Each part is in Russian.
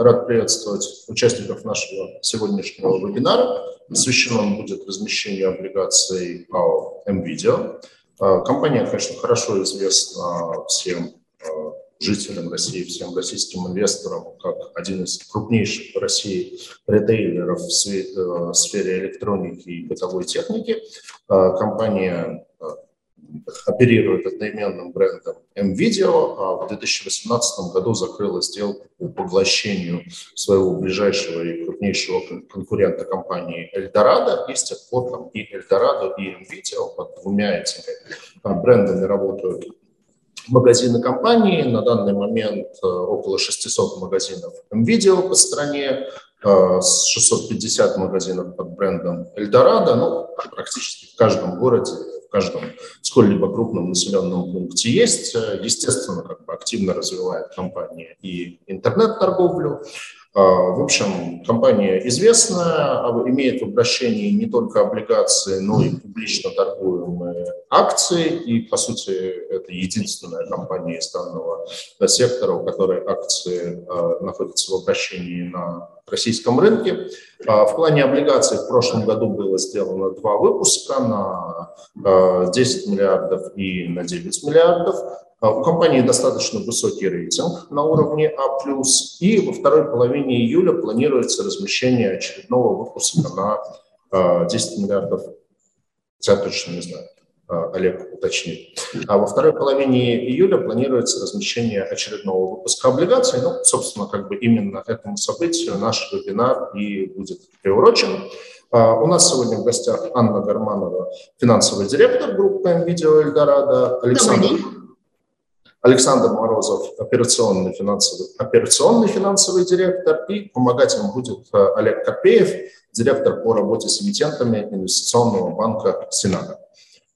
рад приветствовать участников нашего сегодняшнего вебинара. Посвящен будет размещению облигаций АО «МВидео». Компания, конечно, хорошо известна всем жителям России, всем российским инвесторам, как один из крупнейших в России ритейлеров в сфере электроники и бытовой техники. Компания оперирует одноименным брендом MVideo, а в 2018 году закрыла сделку по поглощению своего ближайшего и крупнейшего конкурента компании Eldorado. И с тех пор там и Eldorado, и MVideo под двумя этими а, брендами работают магазины компании. На данный момент э, около 600 магазинов MVideo по стране, 650 э, магазинов под брендом Eldorado. Ну, практически в каждом городе каждом сколь-либо крупном населенном пункте есть. Естественно, как бы активно развивает компания и интернет-торговлю. А, в общем, компания известная, а имеет в обращении не только облигации, но и публично торгуемые акции. И, по сути, это единственная компания из данного сектора, у которой акции а, находятся в обращении на российском рынке. В плане облигаций в прошлом году было сделано два выпуска на 10 миллиардов и на 9 миллиардов. А, у компании достаточно высокий рейтинг на уровне А+, и во второй половине июля планируется размещение очередного выпуска на 10 а, миллиардов, я точно не знаю, а, Олег уточнит. А во второй половине июля планируется размещение очередного выпуска облигаций. Ну, собственно, как бы именно этому событию наш вебинар и будет приурочен. У нас сегодня в гостях Анна Гарманова, финансовый директор группы «Видео Эльдорадо», Александр Александр Морозов, операционный финансовый, операционный финансовый директор, и помогать им будет э, Олег Копеев, директор по работе с эмитентами инвестиционного банка «Сенада».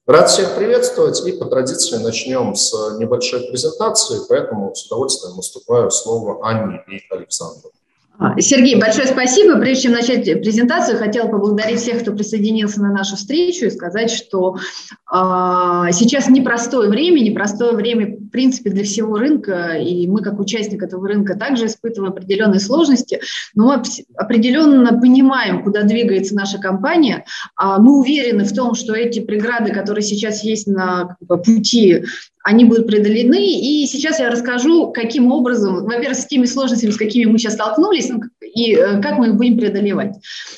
Рад всех приветствовать и по традиции начнем с небольшой презентации, поэтому с удовольствием уступаю слово Анне и Александру. А, Сергей, большое спасибо. Прежде чем начать презентацию, хотела поблагодарить всех, кто присоединился на нашу встречу и сказать, что э, сейчас непростое время, непростое время, принципе, для всего рынка, и мы, как участник этого рынка, также испытываем определенные сложности, но мы определенно понимаем, куда двигается наша компания. Э, мы уверены в том, что эти преграды, которые сейчас есть на пути они будут преодолены. И сейчас я расскажу, каким образом, во-первых, с теми сложностями, с какими мы сейчас столкнулись, ну, и э, как мы их будем преодолевать.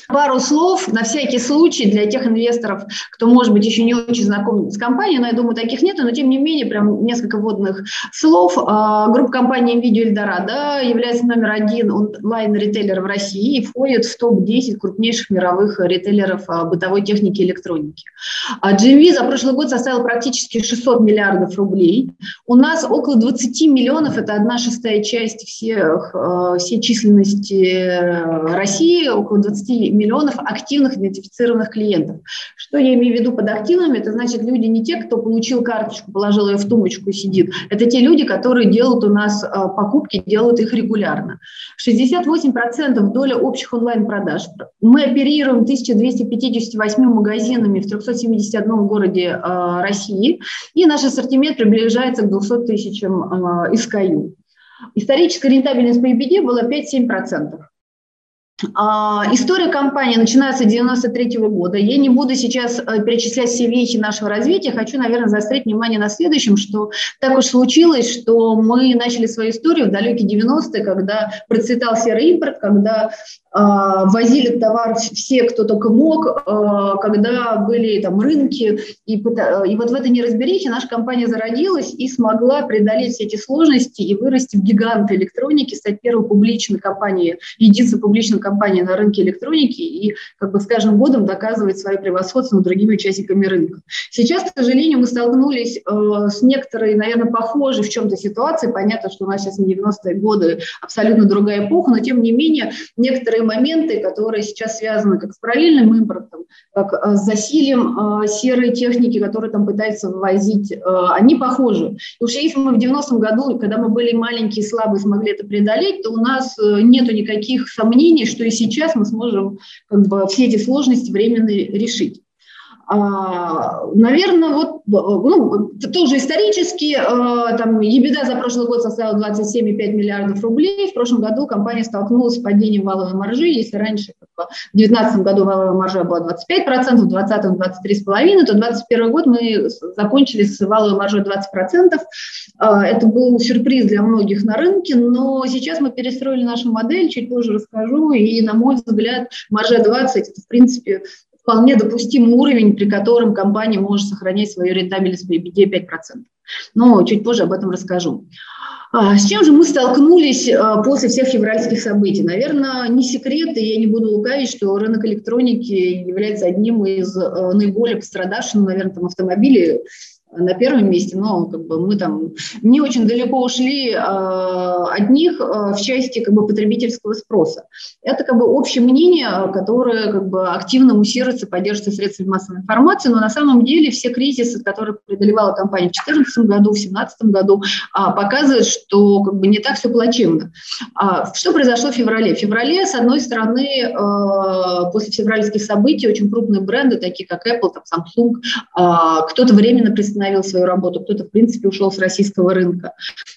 Пару слов на всякий случай для тех инвесторов, кто, может быть, еще не очень знаком с компанией, но я думаю, таких нет, но тем не менее, прям несколько вводных слов. А, группа компании NVIDIA Eldorado является номер один онлайн-ритейлер в России и входит в топ-10 крупнейших мировых ритейлеров а, бытовой техники и электроники. GMV за прошлый год составил практически 600 миллиардов рублей. У нас около 20 миллионов, это одна шестая часть всех, всей численности России, около 20 миллионов активных идентифицированных клиентов. Что я имею в виду под активными? Это значит люди не те, кто получил карточку, положил ее в тумбочку и сидит. Это те люди, которые делают у нас э, покупки, делают их регулярно. 68% доля общих онлайн-продаж. Мы оперируем 1258 магазинами в 371 городе России, и наш ассортимент приближается к 200 тысячам э, SKU. Историческая рентабельность по EBD была 5-7%. А, история компании начинается с 93 года. Я не буду сейчас э, перечислять все вещи нашего развития. Хочу, наверное, заострить внимание на следующем, что так уж случилось, что мы начали свою историю в далекие 90-е, когда процветал серый импорт, когда а, возили товар все, кто только мог, а, когда были там рынки, и, и вот в этой неразберихе наша компания зародилась и смогла преодолеть все эти сложности и вырасти в гиганты электроники, стать первой публичной компанией, единственной публичной компанией на рынке электроники и как бы с каждым годом доказывать свое превосходство над другими участниками рынка. Сейчас, к сожалению, мы столкнулись э, с некоторой, наверное, похожей в чем-то ситуацией. Понятно, что у нас сейчас не 90-е годы, абсолютно другая эпоха, но тем не менее некоторые моменты, которые сейчас связаны как с параллельным импортом, как э, с засилием э, серой техники, которые там пытаются вывозить, э, они похожи. И уж если мы в 90-м году, когда мы были маленькие, слабые, смогли это преодолеть, то у нас нету никаких сомнений, что и сейчас мы сможем как бы, все эти сложности временно решить. А, наверное, вот ну, тоже исторически, э, там, EBITDA за прошлый год составила 27,5 миллиардов рублей. В прошлом году компания столкнулась с падением валовой маржи. Если раньше в 2019 году валовая маржа была 25%, в 2020 23,5%, то 2021 год мы закончили с валовой маржой 20%. А, это был сюрприз для многих на рынке, но сейчас мы перестроили нашу модель, чуть позже расскажу, и, на мой взгляд, маржа 20 – это, в принципе, вполне допустимый уровень, при котором компания может сохранять свою рентабельность по EBITDA 5%. Но чуть позже об этом расскажу. А, с чем же мы столкнулись а, после всех февральских событий? Наверное, не секрет, и я не буду лукавить, что рынок электроники является одним из а, наиболее пострадавших, ну, наверное, там автомобили на первом месте, но как бы мы там не очень далеко ушли э, от них э, в части как бы потребительского спроса. Это как бы общее мнение, которое как бы активно муссируется, поддерживается средствами массовой информации, но на самом деле все кризисы, которые преодолевала компания в 2014 году, в 2017 году, э, показывают, что как бы не так все плачевно. А, что произошло в феврале? В феврале, с одной стороны, э, после февральских событий очень крупные бренды, такие как Apple, там, Samsung, э, кто-то временно представляет приостановил свою работу, кто-то, в принципе, ушел с российского рынка.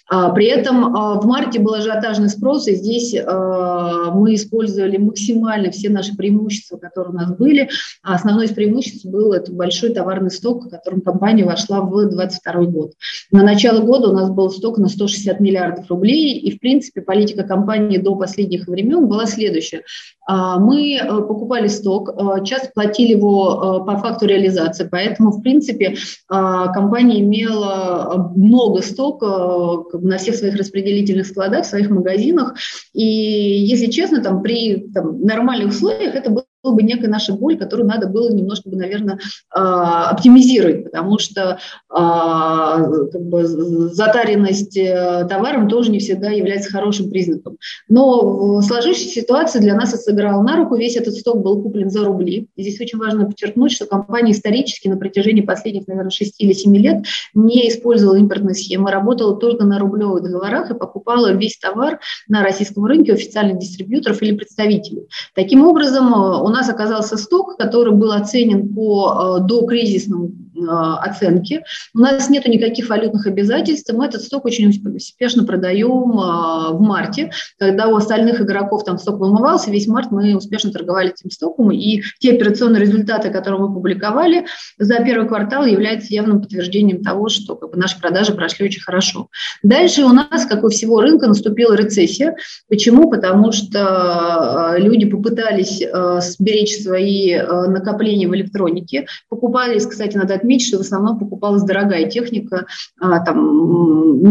А, при этом а, в марте был ажиотажный спрос, и здесь а, мы использовали максимально все наши преимущества, которые у нас были. Основное из преимуществ был это большой товарный сток, в котором компания вошла в 2022 год. На начало года у нас был сток на 160 миллиардов рублей, и, в принципе, политика компании до последних времен была следующая. Мы э, покупали сток, э, часто платили его э, по факту реализации, поэтому, в принципе, компания имела много стока на всех своих распределительных складах, в своих магазинах. И, если честно, там, при там, нормальных условиях это было бы некая наша боль, которую надо было немножко, наверное, а, оптимизировать, потому что а, как бы, затаренность э, товаром тоже не всегда является хорошим признаком. Но в сложившейся ситуации для нас это сыграло на руку. Весь этот сток был куплен за рубли. И здесь очень важно подчеркнуть, что компания исторически на протяжении последних, наверное, 6 или 7 лет не использовала импортные схемы, работала только на рублевых договорах и покупала весь товар на российском рынке у официальных дистрибьюторов или представителей. Таким образом, у нас оказался сток, который был оценен по э, докризисному оценки. У нас нет никаких валютных обязательств, мы этот сток очень успешно продаем э, в марте, когда у остальных игроков там сток вымывался, весь март мы успешно торговали этим стоком, и те операционные результаты, которые мы публиковали за первый квартал, являются явным подтверждением того, что как бы, наши продажи прошли очень хорошо. Дальше у нас, как у всего рынка, наступила рецессия. Почему? Потому что э, люди попытались сберечь свои накопления в электронике, покупались, кстати, надо отметить, отметить, что в основном покупалась дорогая техника, а, там,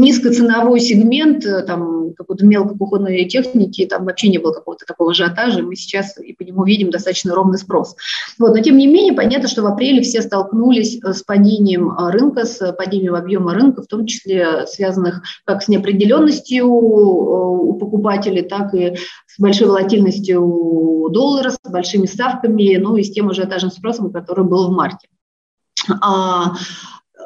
низкоценовой сегмент, э, там, какой-то мелкокухонной техники, там вообще не было какого-то такого ажиотажа, мы сейчас и по нему видим достаточно ровный спрос. Вот, но тем не менее, понятно, что в апреле все столкнулись э, с падением э, рынка, с падением объема рынка, в том числе связанных как с неопределенностью у покупателей, так и с большой волатильностью доллара, с большими ставками, ну и с тем ажиотажным спросом, который был в марте. А,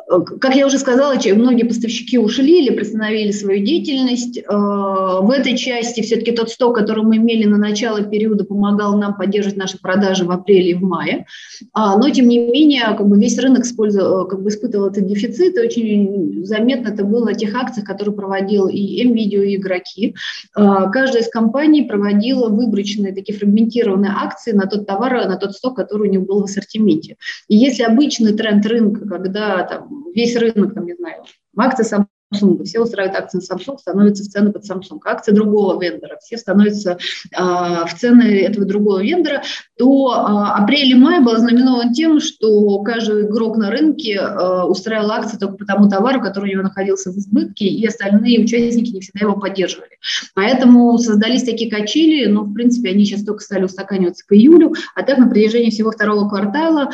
как я уже сказала, многие поставщики ушли или приостановили свою деятельность. Э, в этой части все-таки тот сток, который мы имели на начало периода, помогал нам поддерживать наши продажи в апреле и в мае. А, но, тем не менее, как бы весь рынок использовал, как бы испытывал этот дефицит. И очень заметно это было на тех акциях, которые проводил и МВидео, и игроки. Каждая из компаний проводила выборочные такие фрагментированные акции на тот товар, на тот сток, который у них был в ассортименте. И если обычный тренд рынка, когда там, весь рынок, там, не знаю, акции Samsung, все устраивают акции Samsung, становятся в цены под Samsung. Акции другого вендора, все становятся э, в цены этого другого вендора, то э, апрель и май был знаменован тем, что каждый игрок на рынке э, устраивал акции только по тому товару, который у него находился в избытке, и остальные участники не всегда его поддерживали. Поэтому создались такие качели, но, в принципе, они сейчас только стали устаканиваться к июлю, а так на протяжении всего второго квартала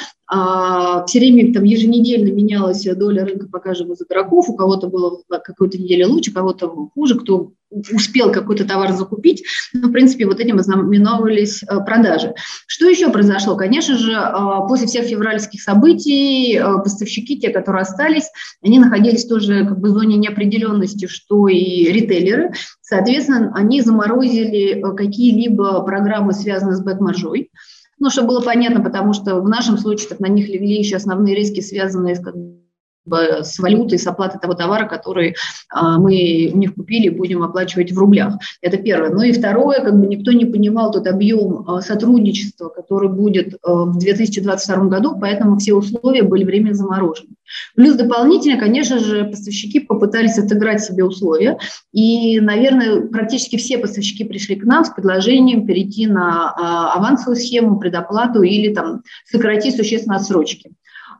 все время там еженедельно менялась доля рынка по каждому из игроков, у кого-то было какой-то неделе лучше, у кого-то хуже, кто успел какой-то товар закупить, но, в принципе, вот этим ознаменовались э, продажи. Что еще произошло? Конечно же, э, после всех февральских событий э, поставщики, те, которые остались, они находились тоже как бы в зоне неопределенности, что и ритейлеры. Соответственно, они заморозили какие-либо программы, связанные с бэк-маржой. Ну, чтобы было понятно, потому что в нашем случае так на них легли еще основные риски, связанные с с валютой, с оплатой того товара, который а, мы у них купили, будем оплачивать в рублях. Это первое. Ну и второе, как бы никто не понимал тот объем а, сотрудничества, который будет а, в 2022 году, поэтому все условия были временно заморожены. Плюс дополнительно, конечно же, поставщики попытались отыграть себе условия, и, наверное, практически все поставщики пришли к нам с предложением перейти на авансовую схему, предоплату или там сократить существенно отсрочки.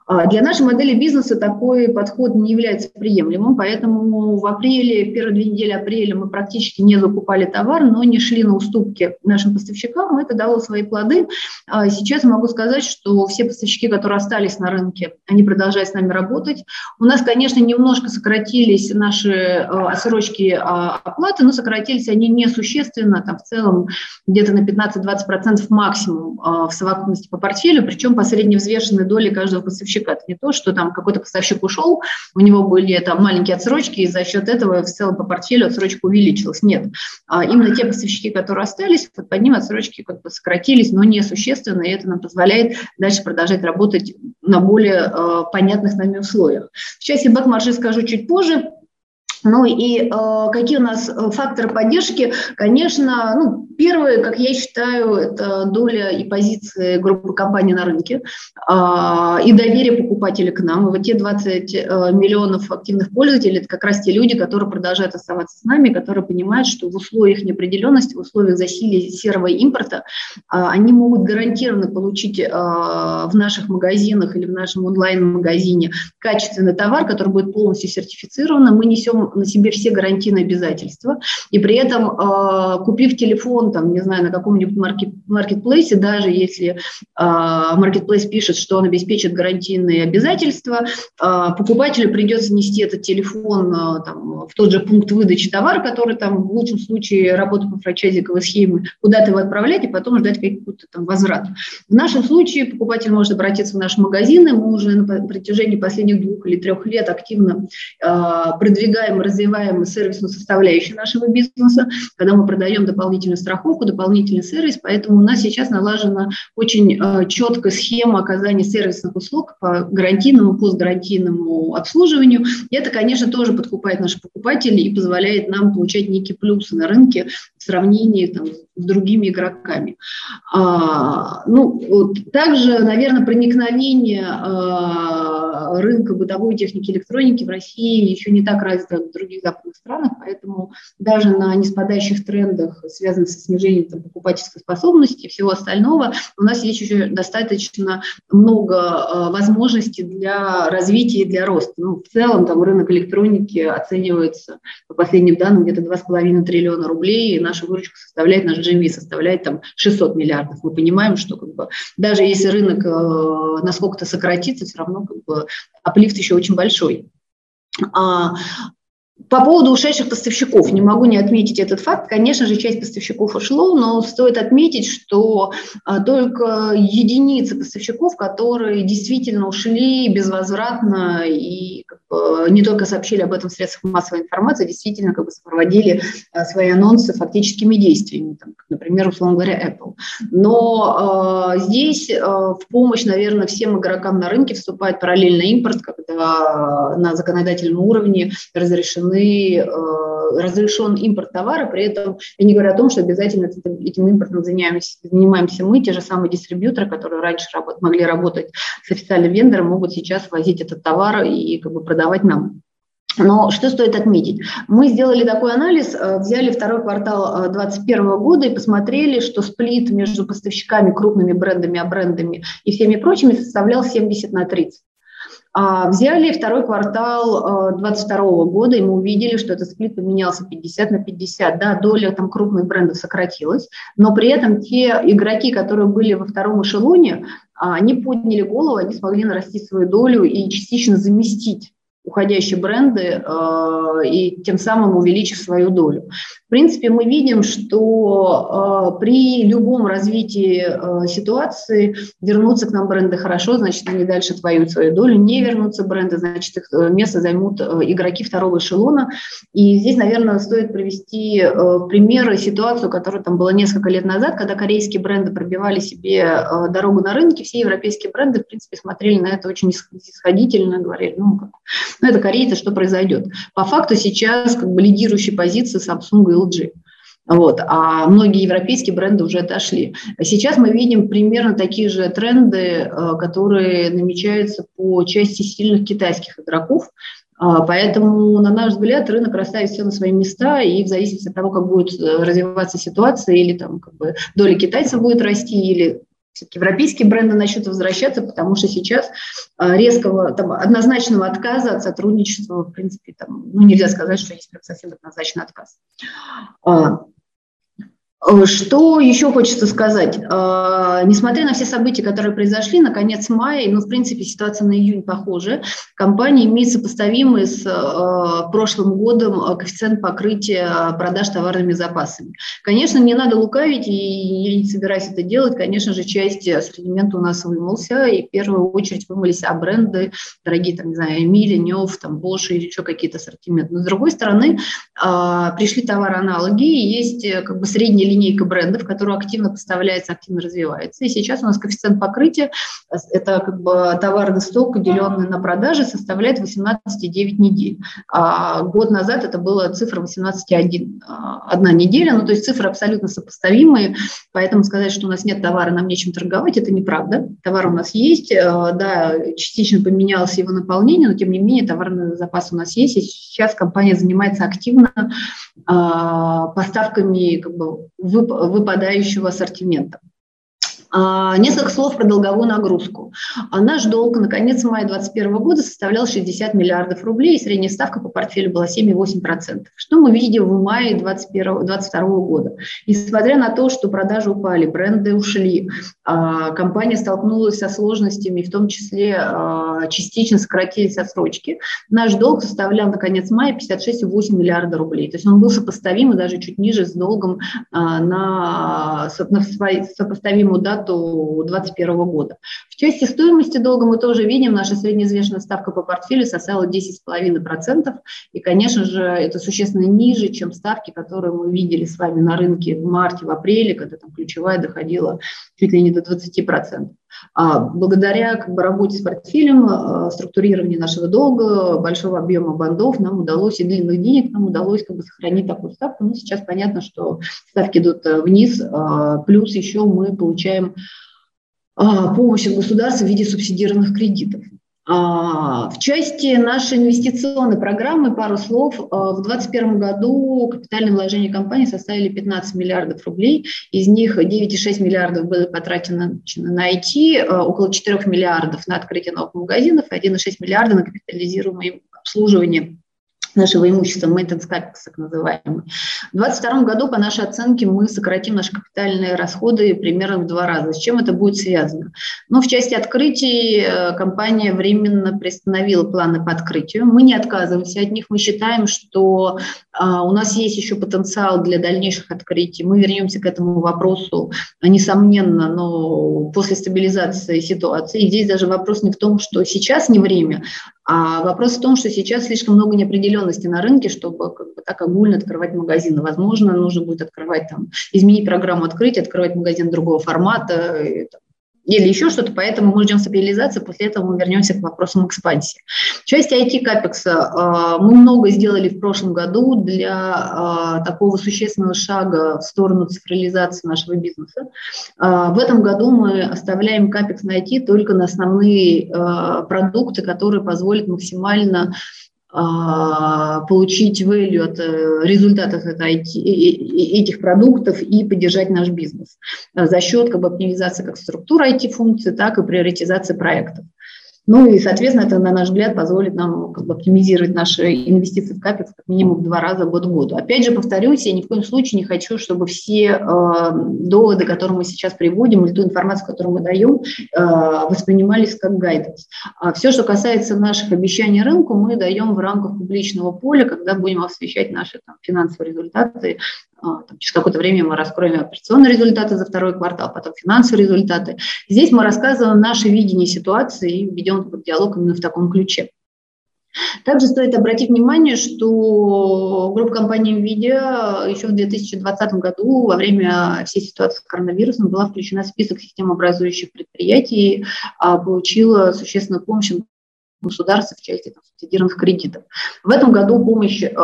А для нашей модели бизнеса такой подход не является приемлемым, поэтому в апреле, первые две недели апреля мы практически не закупали товар, но не шли на уступки нашим поставщикам, это дало свои плоды. А сейчас могу сказать, что все поставщики, которые остались на рынке, они продолжают с нами работать. У нас, конечно, немножко сократились наши а, отсрочки оплаты, но сократились они несущественно, там в целом где-то на 15-20% максимум в совокупности по портфелю, причем по средневзвешенной доле каждого поставщика поставщика. Это не то, что там какой-то поставщик ушел, у него были там маленькие отсрочки, и за счет этого в целом по портфелю отсрочка увеличилась. Нет. А именно те поставщики, которые остались, под ним отсрочки как бы сократились, но не существенно, и это нам позволяет дальше продолжать работать на более э, понятных нами условиях. Сейчас я back-маржи скажу чуть позже. Ну и э, какие у нас э, факторы поддержки? Конечно, ну, первое, как я считаю, это доля и позиции группы компаний на рынке э, и доверие покупателя к нам. И вот те 20 э, миллионов активных пользователей, это как раз те люди, которые продолжают оставаться с нами, которые понимают, что в условиях неопределенности, в условиях засилия серого импорта, э, они могут гарантированно получить э, в наших магазинах или в нашем онлайн-магазине качественный товар, который будет полностью сертифицирован. Мы несем на себе все гарантийные обязательства, и при этом, купив телефон, там, не знаю, на каком-нибудь маркет, маркетплейсе, даже если маркетплейс пишет, что он обеспечит гарантийные обязательства, э, покупателю придется нести этот телефон э, там, в тот же пункт выдачи товара, который там в лучшем случае работает по франчайзинговой схеме, куда-то его отправлять и потом ждать какой-то там возврат. В нашем случае покупатель может обратиться в наши магазины, мы уже на протяжении последних двух или трех лет активно продвигаем развиваем сервисную составляющую нашего бизнеса, когда мы продаем дополнительную страховку, дополнительный сервис, поэтому у нас сейчас налажена очень э, четкая схема оказания сервисных услуг по гарантийному, постгарантийному обслуживанию. И это, конечно, тоже подкупает наших покупателей и позволяет нам получать некие плюсы на рынке в сравнении там, с другими игроками. А, ну, вот, также, наверное, проникновение а, рынка бытовой техники электроники в России еще не так развито, как в других западных странах, поэтому даже на неспадающих трендах, связанных со снижением там, покупательской способности и всего остального, у нас есть еще достаточно много а, возможностей для развития и для роста. Ну, в целом там рынок электроники оценивается по последним данным где-то 2,5 триллиона рублей, и наша выручка составляет, наш GMV составляет там 600 миллиардов. Мы понимаем, что как бы, даже если рынок э, насколько-то сократится, все равно как бы, аплифт еще очень большой. А, по поводу ушедших поставщиков, не могу не отметить этот факт. Конечно же, часть поставщиков ушло, но стоит отметить, что а, только единицы поставщиков, которые действительно ушли безвозвратно и не только сообщили об этом в средствах массовой информации, действительно как бы сопроводили а, свои анонсы фактическими действиями, там, например, условно говоря, Apple. Но а, здесь а, в помощь, наверное, всем игрокам на рынке вступает параллельный импорт, когда на законодательном уровне разрешено разрешены, э, разрешен импорт товара, при этом я не говорю о том, что обязательно этим импортом занимаемся, занимаемся мы, те же самые дистрибьюторы, которые раньше работ, могли работать с официальным вендором, могут сейчас возить этот товар и как бы продавать нам. Но что стоит отметить? Мы сделали такой анализ, э, взяли второй квартал 2021 э, года и посмотрели, что сплит между поставщиками, крупными брендами, а брендами и всеми прочими составлял 70 на 30. А, взяли второй квартал 2022 а, года, и мы увидели, что этот сплит поменялся 50 на 50. Да, доля там крупных брендов сократилась, но при этом те игроки, которые были во втором эшелоне, а, они подняли голову, они смогли нарастить свою долю и частично заместить уходящие бренды э, и тем самым увеличив свою долю. В принципе, мы видим, что э, при любом развитии э, ситуации вернуться к нам бренды хорошо, значит, они дальше отвоюют свою долю, не вернутся бренды, значит, их место займут игроки второго эшелона. И здесь, наверное, стоит привести э, примеры, ситуацию, которая там была несколько лет назад, когда корейские бренды пробивали себе дорогу на рынке, все европейские бренды, в принципе, смотрели на это очень исходительно, говорили, ну, как, ну это корейцы, что произойдет. По факту сейчас как бы лидирующие позиции Samsung и LG. Вот, а многие европейские бренды уже отошли. Сейчас мы видим примерно такие же тренды, э, которые намечаются по части сильных китайских игроков. А, поэтому, на наш взгляд, рынок расставит все на свои места, и в зависимости от того, как будет э, развиваться ситуация, или там как бы доля китайцев будет расти, или европейские бренды начнут возвращаться, потому что сейчас э, резкого, там, однозначного отказа от сотрудничества, в принципе, там, ну, нельзя сказать, что есть прям совсем однозначный отказ. Э, что еще хочется сказать? Э, несмотря на все события, которые произошли, на конец мая, ну, в принципе, ситуация на июнь похожа, компания имеет сопоставимый с э, прошлым годом коэффициент покрытия продаж товарными запасами. Конечно, не надо лукавить, и я не собираюсь это делать. Конечно же, часть ассортимента у нас вымылся, и в первую очередь вымылись а бренды, дорогие, там, не знаю, Эмили, Нев, там, Bosch или еще какие-то ассортименты. Но, с другой стороны, пришли товары-аналоги, есть как бы средний линейка брендов, которая активно поставляется, активно развивается. И сейчас у нас коэффициент покрытия, это как бы товарный сток, деленный на продажи, составляет 18,9 недель. А год назад это была цифра 18,1 а, одна неделя, ну то есть цифры абсолютно сопоставимые, поэтому сказать, что у нас нет товара, нам нечем торговать, это неправда. Товар у нас есть, а, да, частично поменялось его наполнение, но тем не менее товарный запас у нас есть, и сейчас компания занимается активно а, поставками как бы, выпадающего ассортимента. А, несколько слов про долговую нагрузку. А наш долг на конец мая 2021 года составлял 60 миллиардов рублей, и средняя ставка по портфелю была 7,8%. Что мы видим в мае 2022 года? Несмотря на то, что продажи упали, бренды ушли, а, компания столкнулась со сложностями, в том числе частично сократились отсрочки, наш долг составлял на конец мая 56,8 миллиарда рублей. То есть он был сопоставим и даже чуть ниже с долгом на, на сопоставимую дату дату 2021 года. В части стоимости долга мы тоже видим, наша среднеизвестная ставка по портфелю составила 10,5%, и, конечно же, это существенно ниже, чем ставки, которые мы видели с вами на рынке в марте, в апреле, когда там ключевая доходила чуть ли не до 20%. А благодаря как бы, работе с портфелем, а, структурированию нашего долга, большого объема бандов нам удалось, и длинных денег нам удалось как бы, сохранить такую ставку. Но сейчас понятно, что ставки идут э, вниз, а, плюс еще мы получаем помощь от государства в виде субсидированных кредитов. А, в части нашей инвестиционной программы пару слов. А, в 2021 году капитальные вложения компании составили 15 миллиардов рублей. Из них 9,6 миллиардов было потрачено на IT, а, около 4 миллиардов на открытие новых магазинов, 1,6 миллиарда на капитализируемое обслуживание нашего имущества, maintenance capex, так называемый. В 2022 году, по нашей оценке, мы сократим наши капитальные расходы примерно в два раза. С чем это будет связано? Ну, в части открытий э, компания временно приостановила планы по открытию. Мы не отказываемся от них. Мы считаем, что а, у нас есть еще потенциал для дальнейших открытий. Мы вернемся к этому вопросу, несомненно, но после стабилизации ситуации. И здесь даже вопрос не в том, что сейчас не время, а вопрос в том, что сейчас слишком много неопределенности на рынке, чтобы как бы, так огульно открывать магазины. Возможно, нужно будет открывать там, изменить программу открытия, открывать магазин другого формата, и, там, или еще что-то, поэтому мы ждем стабилизации, после этого мы вернемся к вопросам экспансии. В части IT-капекса мы много сделали в прошлом году для а, такого существенного шага в сторону цифрализации нашего бизнеса. А, в этом году мы оставляем капекс на IT только на основные а, продукты, которые позволят максимально а, получить value от э, результатов этих продуктов и поддержать наш бизнес за счет как бы, оптимизации как структуры IT-функций, так и приоритизации проектов. Ну и, соответственно, это, на наш взгляд, позволит нам как бы, оптимизировать наши инвестиции в капекс как минимум в два раза год к году. Опять же, повторюсь, я ни в коем случае не хочу, чтобы все э, доводы, которые мы сейчас приводим, или ту информацию, которую мы даем, э, воспринимались как гайденс. А все, что касается наших обещаний рынку, мы даем в рамках публичного поля, когда будем освещать наши там, финансовые результаты там, через какое-то время мы раскроем операционные результаты за второй квартал, потом финансовые результаты. Здесь мы рассказываем наше видение ситуации и ведем диалог именно в таком ключе. Также стоит обратить внимание, что группа компании NVIDIA еще в 2020 году во время всей ситуации с коронавирусом была включена в список системообразующих предприятий, а получила существенную помощь государства в части там, субсидированных кредитов. В этом году помощь э,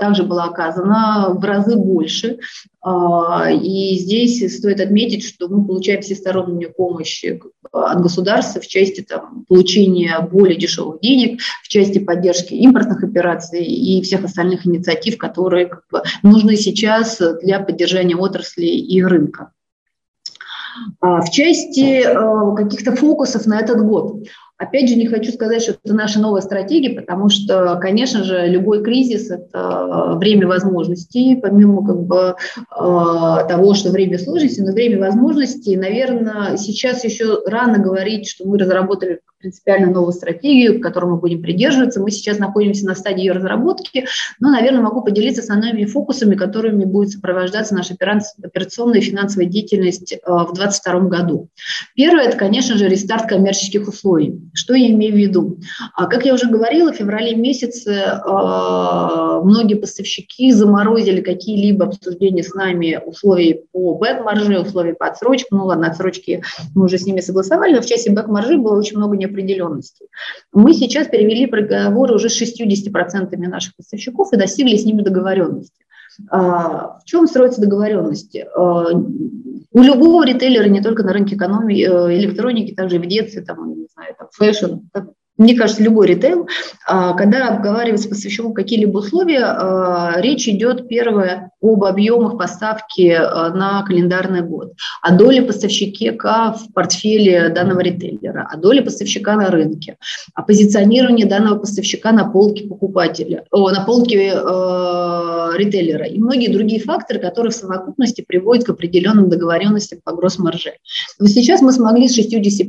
также была оказана в разы больше. Э, и здесь стоит отметить, что мы получаем всестороннюю помощь от государства в части там, получения более дешевых денег, в части поддержки импортных операций и всех остальных инициатив, которые как бы, нужны сейчас для поддержания отрасли и рынка. А, в части э, каких-то фокусов на этот год. Опять же, не хочу сказать, что это наша новая стратегия, потому что, конечно же, любой кризис – это время возможностей, помимо как бы, э, того, что время сложности, но время возможностей, наверное, сейчас еще рано говорить, что мы разработали принципиально новую стратегию, к которой мы будем придерживаться. Мы сейчас находимся на стадии ее разработки, но, наверное, могу поделиться основными фокусами, которыми будет сопровождаться наша операционная и финансовая деятельность э, в 2022 году. Первое – это, конечно же, рестарт коммерческих условий. Что я имею в виду? А, как я уже говорила, в феврале месяце э, многие поставщики заморозили какие-либо обсуждения с нами условий по back-марже, условий по отсрочке. Ну ладно, отсрочки мы уже с ними согласовали, но в части back-маржи было очень много не неопределенности. Мы сейчас перевели переговоры уже с 60% наших поставщиков и достигли с ними договоренности. А, в чем строится договоренность? А, у любого ритейлера, не только на рынке экономии, э, электроники, также в детстве, там, не знаю, там, fashion, мне кажется, любой ритейл, а, когда обговаривается поставщиком какие-либо условия, речь идет, первое, об объемах поставки а, на календарный год, о доле поставщика в портфеле данного ритейлера, о доле поставщика на рынке, о позиционировании данного поставщика на полке покупателя, о, на полке э, ритейлера и многие другие факторы, которые в совокупности приводят к определенным договоренностям по гросс-марже. Вот сейчас мы смогли с 60%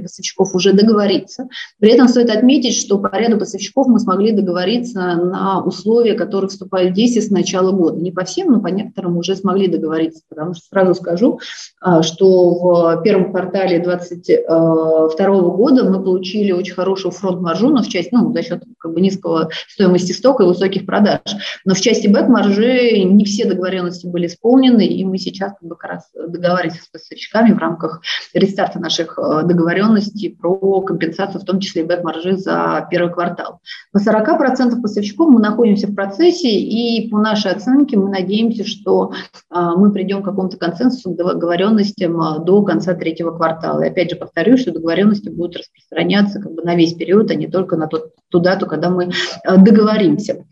поставщиков уже договориться, при этом стоит отметить, что по ряду поставщиков мы смогли договориться на условия, которые вступают в действие с начала года. Не по всем, но по некоторым уже смогли договориться, потому что сразу скажу, а, что в первом квартале 2022 года мы получили очень хорошую фронт-маржу, но в части, ну, за счет как бы низкого стоимости стока и высоких продаж. Но в части бэк-маржи не все договоренности были исполнены, и мы сейчас как бы как раз договариваемся с поставщиками в рамках рестарта наших э, договоренностей про компенсацию, в том числе бэк маржи за первый квартал. На 40% поставщиков мы находимся в процессе, и по нашей оценке мы надеемся, что а, мы придем к какому-то консенсусу, к договоренностям а, до конца третьего квартала. И опять же повторюсь, что договоренности будут распространяться как бы на весь период, а не только на тот, ту дату, когда мы а, договоримся.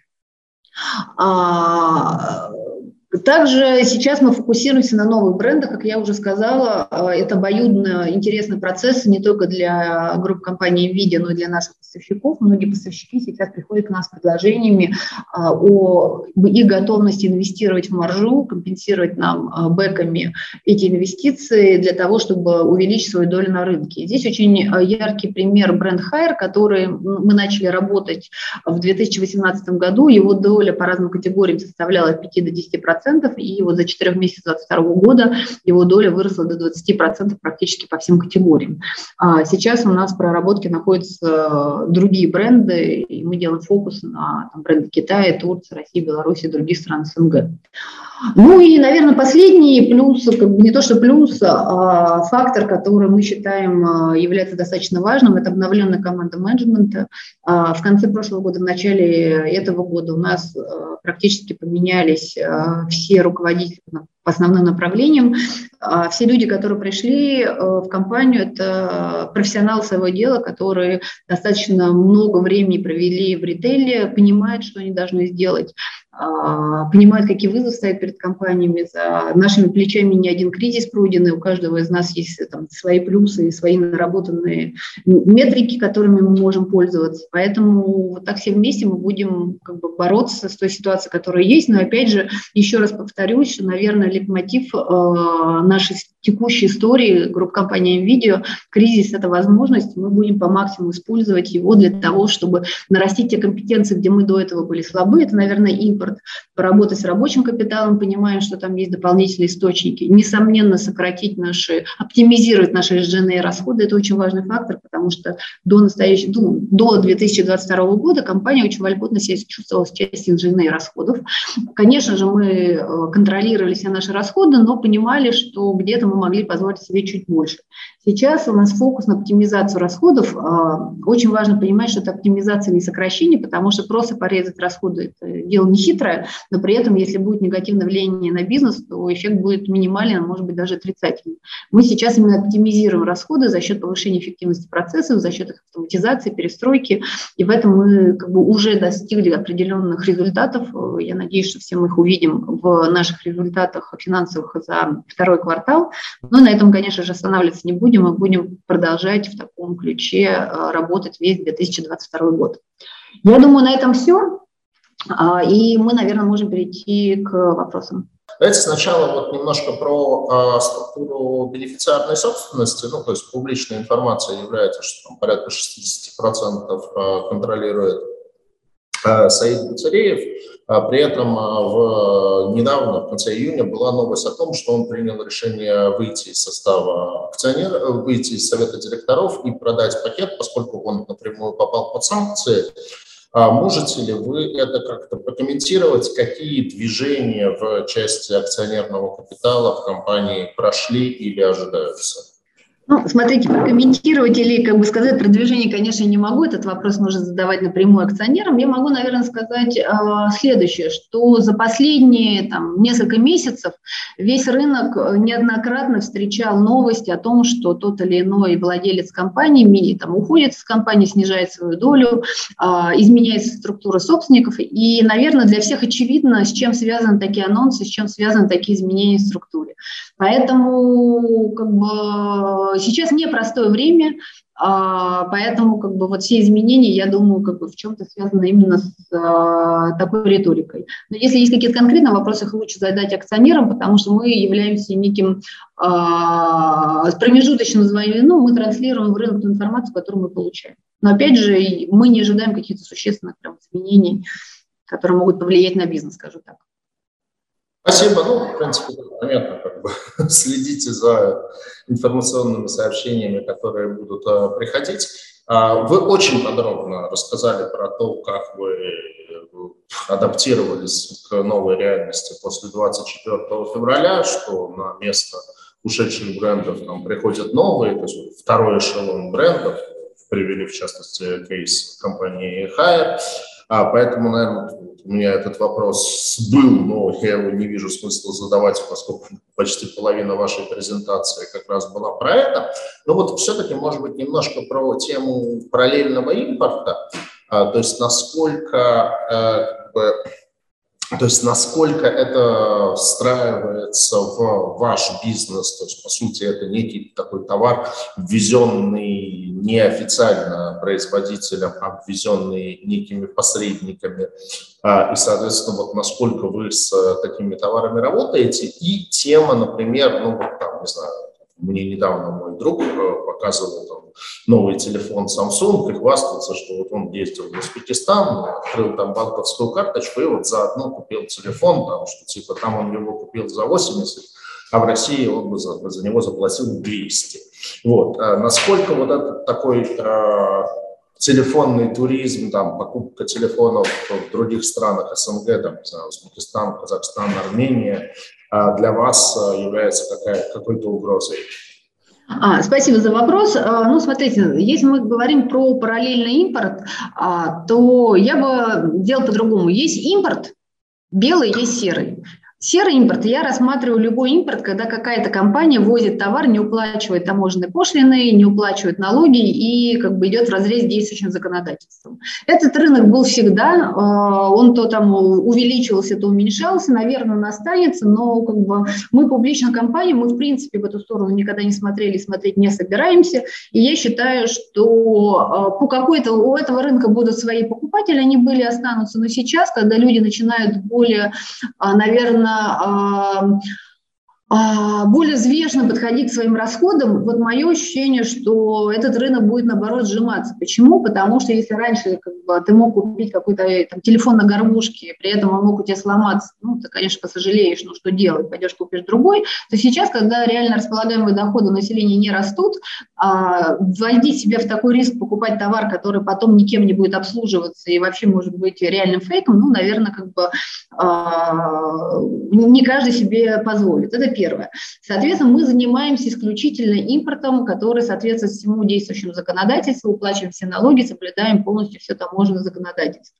Также сейчас мы фокусируемся на новых брендах, как я уже сказала, а, это обоюдно интересный процесс не только для групп компании NVIDIA, но и для наших поставщиков. Многие поставщики сейчас приходят к нам с предложениями а, о их готовности инвестировать в маржу, компенсировать нам а, бэками эти инвестиции для того, чтобы увеличить свою долю на рынке. Здесь очень яркий пример бренд Hire, который мы начали работать в 2018 году. Его доля по разным категориям составляла от 5 до 10 процентов, и вот за 4 месяцев 2022 года его доля выросла до 20 процентов практически по всем категориям. А сейчас у нас в проработке находятся другие бренды, и мы делаем фокус на там, бренды Китая, Турции, России, Беларуси и других стран СНГ. Ну и, наверное, последний плюс, как бы не то что плюс, а фактор, который мы считаем а, является достаточно важным, это обновленная команда менеджмента. А, в конце прошлого года, в начале этого года у нас а, практически поменялись все руководители основным направлениям. А все люди, которые пришли э, в компанию, это профессионалы своего дела, которые достаточно много времени провели в ритейле, понимают, что они должны сделать, а, понимают, какие вызовы стоят перед компаниями. За нашими плечами не один кризис пройден, и у каждого из нас есть там, свои плюсы и свои наработанные метрики, которыми мы можем пользоваться. Поэтому вот так все вместе мы будем как бы бороться с той ситуацией, которая есть. Но опять же, еще раз повторюсь, что, наверное, лейтмотив э, нашей текущей истории группы компании NVIDIA, кризис – это возможность, мы будем по максимуму использовать его для того, чтобы нарастить те компетенции, где мы до этого были слабы. Это, наверное, импорт, поработать с рабочим капиталом, понимаем, что там есть дополнительные источники. Несомненно, сократить наши, оптимизировать наши SG&A расходы – это очень важный фактор, потому что до, настоящего, ну, до 2022 года компания очень вольготно себя чувствовала с частью SG&A расходов. Конечно же, мы э, контролировали все наши расходы, но понимали, что где-то мы могли позволить себе чуть больше. Сейчас у нас фокус на оптимизацию расходов. А, очень важно понимать, что это оптимизация, не сокращение, потому что просто порезать расходы – это дело не хитрое, но при этом, если будет негативное влияние на бизнес, то эффект будет минимален, а может быть даже отрицательный. Мы сейчас именно оптимизируем расходы за счет повышения эффективности процессов, за счет их автоматизации, перестройки, и в этом мы как бы уже достигли определенных результатов. Я надеюсь, что все мы их увидим в наших результатах финансовых за второй квартал. Но на этом, конечно же, останавливаться не будем и будем продолжать в таком ключе э, работать весь 2022 год. Я думаю, на этом все. А, и мы, наверное, можем перейти к вопросам. Давайте сначала вот немножко про э, структуру бенефициарной собственности. Ну, то есть публичная информация является, что там порядка 60% э, контролирует Саид Буцареев. А при этом а, в, недавно, в конце июня, была новость о том, что он принял решение выйти из состава акционеров, выйти из совета директоров и продать пакет, поскольку он напрямую попал под санкции. А можете ли вы это как-то прокомментировать, какие движения в части акционерного капитала в компании прошли или ожидаются? Ну, смотрите, прокомментировать или как бы сказать про движение, конечно, не могу. Этот вопрос можно задавать напрямую акционерам. Я могу, наверное, сказать э, следующее, что за последние там, несколько месяцев весь рынок неоднократно встречал новости о том, что тот или иной владелец компании там, уходит с компании, снижает свою долю, э, изменяется структура собственников. И, наверное, для всех очевидно, с чем связаны такие анонсы, с чем связаны такие изменения в структуре. Поэтому как бы, сейчас непростое время, а, поэтому как бы, вот все изменения, я думаю, как бы, в чем-то связаны именно с а, такой риторикой. Но если есть какие-то конкретные вопросы, их лучше задать акционерам, потому что мы являемся неким а, промежуточным звеном, мы транслируем в рынок ту информацию, которую мы получаем. Но опять же, мы не ожидаем каких-то существенных прям, изменений, которые могут повлиять на бизнес, скажу так. Спасибо. Ну, в принципе, понятно, как бы следите за информационными сообщениями, которые будут а, приходить. А, вы очень подробно рассказали про то, как вы адаптировались к новой реальности после 24 февраля, что на место ушедших брендов там приходят новые, то есть второй эшелон брендов, привели в частности кейс компании Hire. А, поэтому, наверное, у меня этот вопрос был, но я его не вижу смысла задавать, поскольку почти половина вашей презентации как раз была про это. Но вот все-таки, может быть, немножко про тему параллельного импорта, а, то есть насколько бы, то есть насколько это встраивается в ваш бизнес, то есть по сути это некий такой товар, ввезенный неофициально производителем, а ввезенный некими посредниками. А, и, соответственно, вот насколько вы с такими товарами работаете. И тема, например, ну вот там, не знаю, мне недавно мой друг э, показывал там, новый телефон Samsung и хвастался, что вот он ездил в Узбекистан, открыл там банковскую карточку и вот заодно купил телефон, там, что типа там он его купил за 80, а в России он бы за, за него заплатил 200. Вот. А насколько вот этот такой а, телефонный туризм, там, покупка телефонов в других странах СНГ, там, не знаю, Узбекистан, Казахстан, Армения, а, для вас а, является какая, какой-то угрозой? А, спасибо за вопрос. А, ну, смотрите, если мы говорим про параллельный импорт, то я бы делал по-другому. Есть импорт, белый, есть серый. Серый импорт, я рассматриваю любой импорт, когда какая-то компания возит товар, не уплачивает таможенные пошлины, не уплачивает налоги и как бы идет в разрез действующим законодательством. Этот рынок был всегда, э, он то там увеличивался, то уменьшался, наверное, он останется, но как бы мы публичная компания, мы в принципе в эту сторону никогда не смотрели, смотреть не собираемся, и я считаю, что э, по какой-то у этого рынка будут свои покупатели, они были, останутся, но сейчас, когда люди начинают более, э, наверное, наверное, а, более взвешенно подходить к своим расходам, вот мое ощущение, что этот рынок будет, наоборот, сжиматься. Почему? Потому что если раньше как бы, ты мог купить какой-то э, там, телефон на горбушке, при этом он мог у тебя сломаться, ну, ты, конечно, посожалеешь, ну, что делать, пойдешь купишь другой, то сейчас, когда реально располагаемые доходы населения не растут, а, вводить себя в такой риск покупать товар, который потом никем не будет обслуживаться и вообще может быть реальным фейком, ну, наверное, как бы а, не каждый себе позволит. Это первое. Соответственно, мы занимаемся исключительно импортом, который соответствует всему действующему законодательству, уплачиваем все налоги, соблюдаем полностью все таможенное законодательство.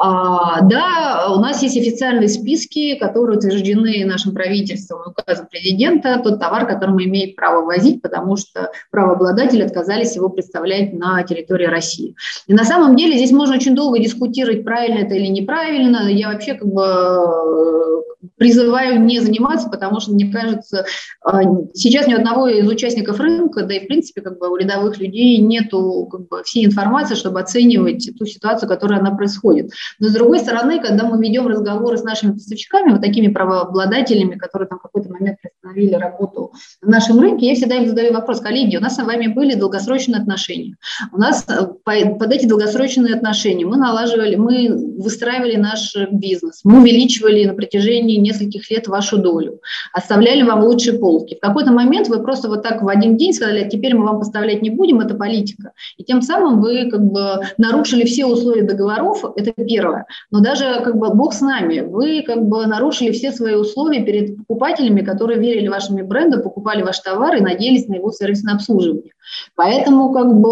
А, да, у нас есть официальные списки, которые утверждены нашим правительством и указом президента, тот товар, который мы имеем право возить, потому что правообладатели отказались его представлять на территории России. И на самом деле здесь можно очень долго дискутировать, правильно это или неправильно. Я вообще как бы призываю не заниматься, потому что, мне кажется, э, сейчас ни одного из участников рынка, да и в принципе как бы у рядовых людей нету как бы всей информации, чтобы оценивать ту ситуацию, которая она происходит. Но с другой стороны, когда мы ведем разговоры с нашими поставщиками, вот такими правообладателями, которые там в какой-то момент приостановили работу в нашем рынке, я всегда им задаю вопрос, коллеги, у нас с вами были долгосрочные отношения. У нас э, под эти долгосрочные отношения мы налаживали, мы выстраивали наш бизнес, мы увеличивали на протяжении нескольких лет вашу долю, оставляли вам лучшие полки. В какой-то момент вы просто вот так в один день сказали, теперь мы вам поставлять не будем, это политика. И тем самым вы как бы нарушили все условия договоров, это первое. Но даже как бы бог с нами, вы как бы нарушили все свои условия перед покупателями, которые верили вашими брендам, покупали ваш товар и надеялись на его сервисное обслуживание. Поэтому как бы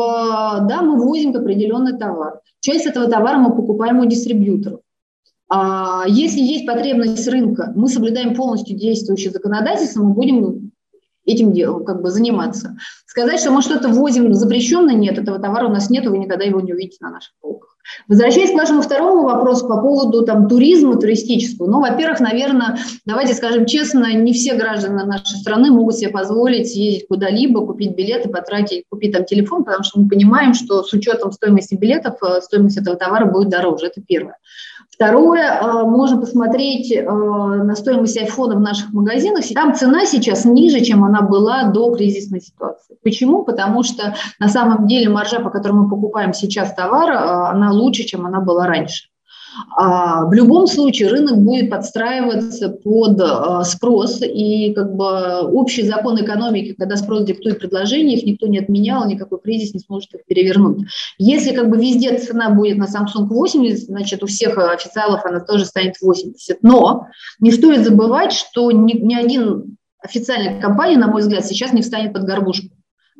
да, мы возим определенный товар. Часть этого товара мы покупаем у дистрибьюторов. А если есть потребность рынка, мы соблюдаем полностью действующее законодательство, мы будем этим делом как бы заниматься. Сказать, что мы что-то возим запрещенное, нет, этого товара у нас нет, вы никогда его не увидите на наших полках. Возвращаясь к вашему второму вопросу по поводу там, туризма туристического, ну, во-первых, наверное, давайте скажем честно, не все граждане нашей страны могут себе позволить съездить куда-либо, купить билеты, потратить, купить там телефон, потому что мы понимаем, что с учетом стоимости билетов э, стоимость этого товара будет дороже. Это первое. Второе, э, можно посмотреть э, на стоимость айфона в наших магазинах. Там цена сейчас ниже, чем она была до кризисной ситуации. Почему? Потому что на самом деле маржа, по которой мы покупаем сейчас товар, э, она лучше, чем она была раньше. А, в любом случае рынок будет подстраиваться под а, спрос, и как бы общий закон экономики, когда спрос диктует предложение, их никто не отменял, никакой кризис не сможет их перевернуть. Если как бы везде цена будет на Samsung 80, значит у всех официалов она тоже станет 80. Но не стоит забывать, что ни, ни один официальная компания, на мой взгляд, сейчас не встанет под горбушку.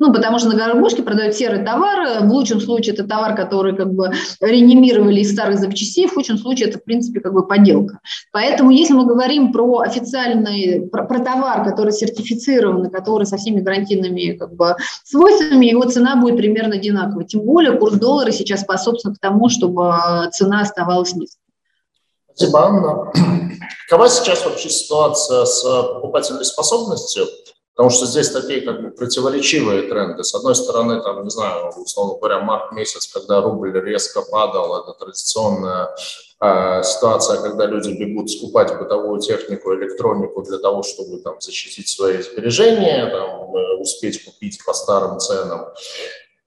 Ну, потому что на горбушке продают серый товар. В лучшем случае это товар, который как бы реанимировали из старых запчастей, в худшем случае это, в принципе, как бы подделка. Поэтому, если мы говорим про официальный, про, про товар, который сертифицирован, который со всеми гарантийными как бы, свойствами, его цена будет примерно одинаковой. Тем более курс доллара сейчас способствует тому, чтобы цена оставалась низкой. Спасибо, Анна. Какова сейчас вообще ситуация с покупательной способностью? Потому что здесь такие как бы противоречивые тренды. С одной стороны, там, не знаю, условно говоря, март месяц, когда рубль резко падал, это традиционная э, ситуация, когда люди бегут скупать бытовую технику, электронику для того, чтобы там защитить свои сбережения, там, э, успеть купить по старым ценам.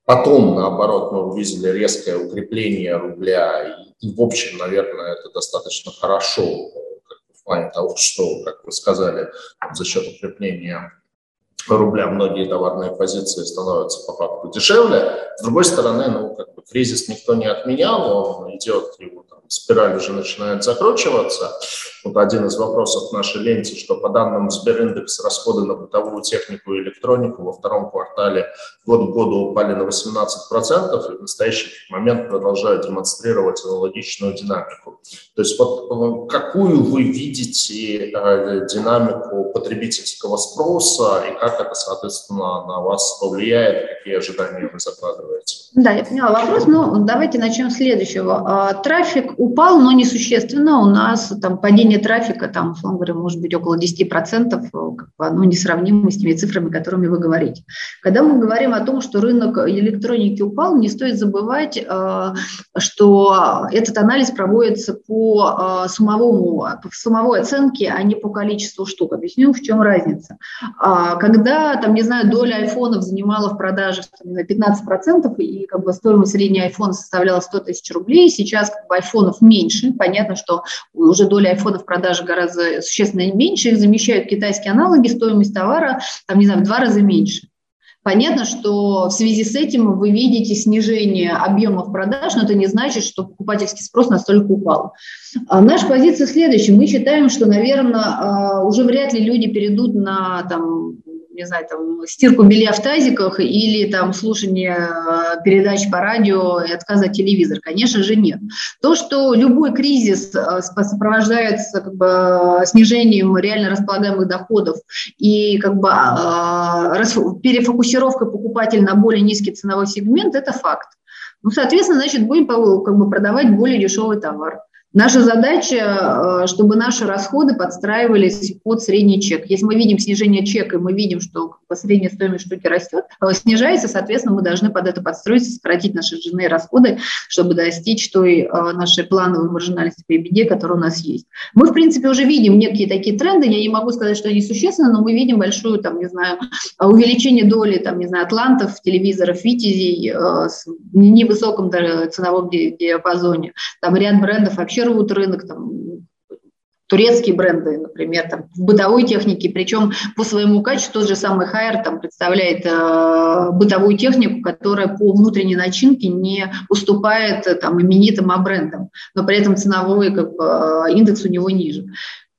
Потом, наоборот, мы увидели резкое укрепление рубля, и, и в общем, наверное, это достаточно хорошо в плане того, что, как вы сказали, за счет укрепления рубля многие товарные позиции становятся по факту дешевле. С другой стороны, ну, как бы кризис никто не отменял, он идет, его там, спираль уже начинает закручиваться. Вот один из вопросов в нашей ленте, что по данным Сбериндекс расходы на бытовую технику и электронику во втором квартале год к году упали на 18% и в настоящий момент продолжают демонстрировать аналогичную динамику. То есть вот какую вы видите динамику потребительского спроса и как это, соответственно, на вас повлияет, какие ожидания вы закладываете? Да, я поняла вопрос. Ну, давайте начнем с следующего. Трафик упал, но несущественно. У нас там падение трафика, там, условно говоря, может быть около 10%, как бы, оно несравнимо с теми цифрами, которыми вы говорите. Когда мы говорим о том, что рынок электроники упал, не стоит забывать, э, что этот анализ проводится по э, суммовому, по суммовой оценке, а не по количеству штук. Объясню, в чем разница. А, когда, там, не знаю, доля айфонов занимала в продаже там, 15%, и как бы стоимость средней айфона составляла 100 тысяч рублей, сейчас как бы айфонов меньше. Понятно, что уже доля айфонов в продаже гораздо существенно меньше, их замещают китайские аналоги, стоимость товара, там, не знаю, в два раза меньше. Понятно, что в связи с этим вы видите снижение объемов продаж, но это не значит, что покупательский спрос настолько упал. А наша позиция следующая. Мы считаем, что, наверное, а, уже вряд ли люди перейдут на там, не знаю, там, стирку белья в тазиках или там слушание э, передач по радио и отказ от телевизора? Конечно же, нет. То, что любой кризис э, сопровождается как бы, снижением реально располагаемых доходов и как бы, э, перефокусировкой покупателя на более низкий ценовой сегмент, это факт. Ну, соответственно, значит, будем как бы, продавать более дешевый товар. Наша задача, э, чтобы наши расходы подстраивались под средний чек. Если мы видим снижение чека, и мы видим, что по средней стоимость штуки растет, э, снижается, соответственно, мы должны под это подстроиться, сократить наши жизненные расходы, чтобы достичь той э, нашей плановой маржинальности по беде, которая у нас есть. Мы, в принципе, уже видим некие такие тренды, я не могу сказать, что они существенны, но мы видим большую, там, не знаю, увеличение доли, там, не знаю, атлантов, телевизоров, витязей с невысоком даже ценовом диапазоне. Там ряд брендов вообще рвут рынок, там, турецкие бренды, например, там, в бытовой технике, причем по своему качеству тот же самый Хайер там представляет э, бытовую технику, которая по внутренней начинке не уступает э, там, именитым брендам, но при этом ценовой как бы, э, индекс у него ниже.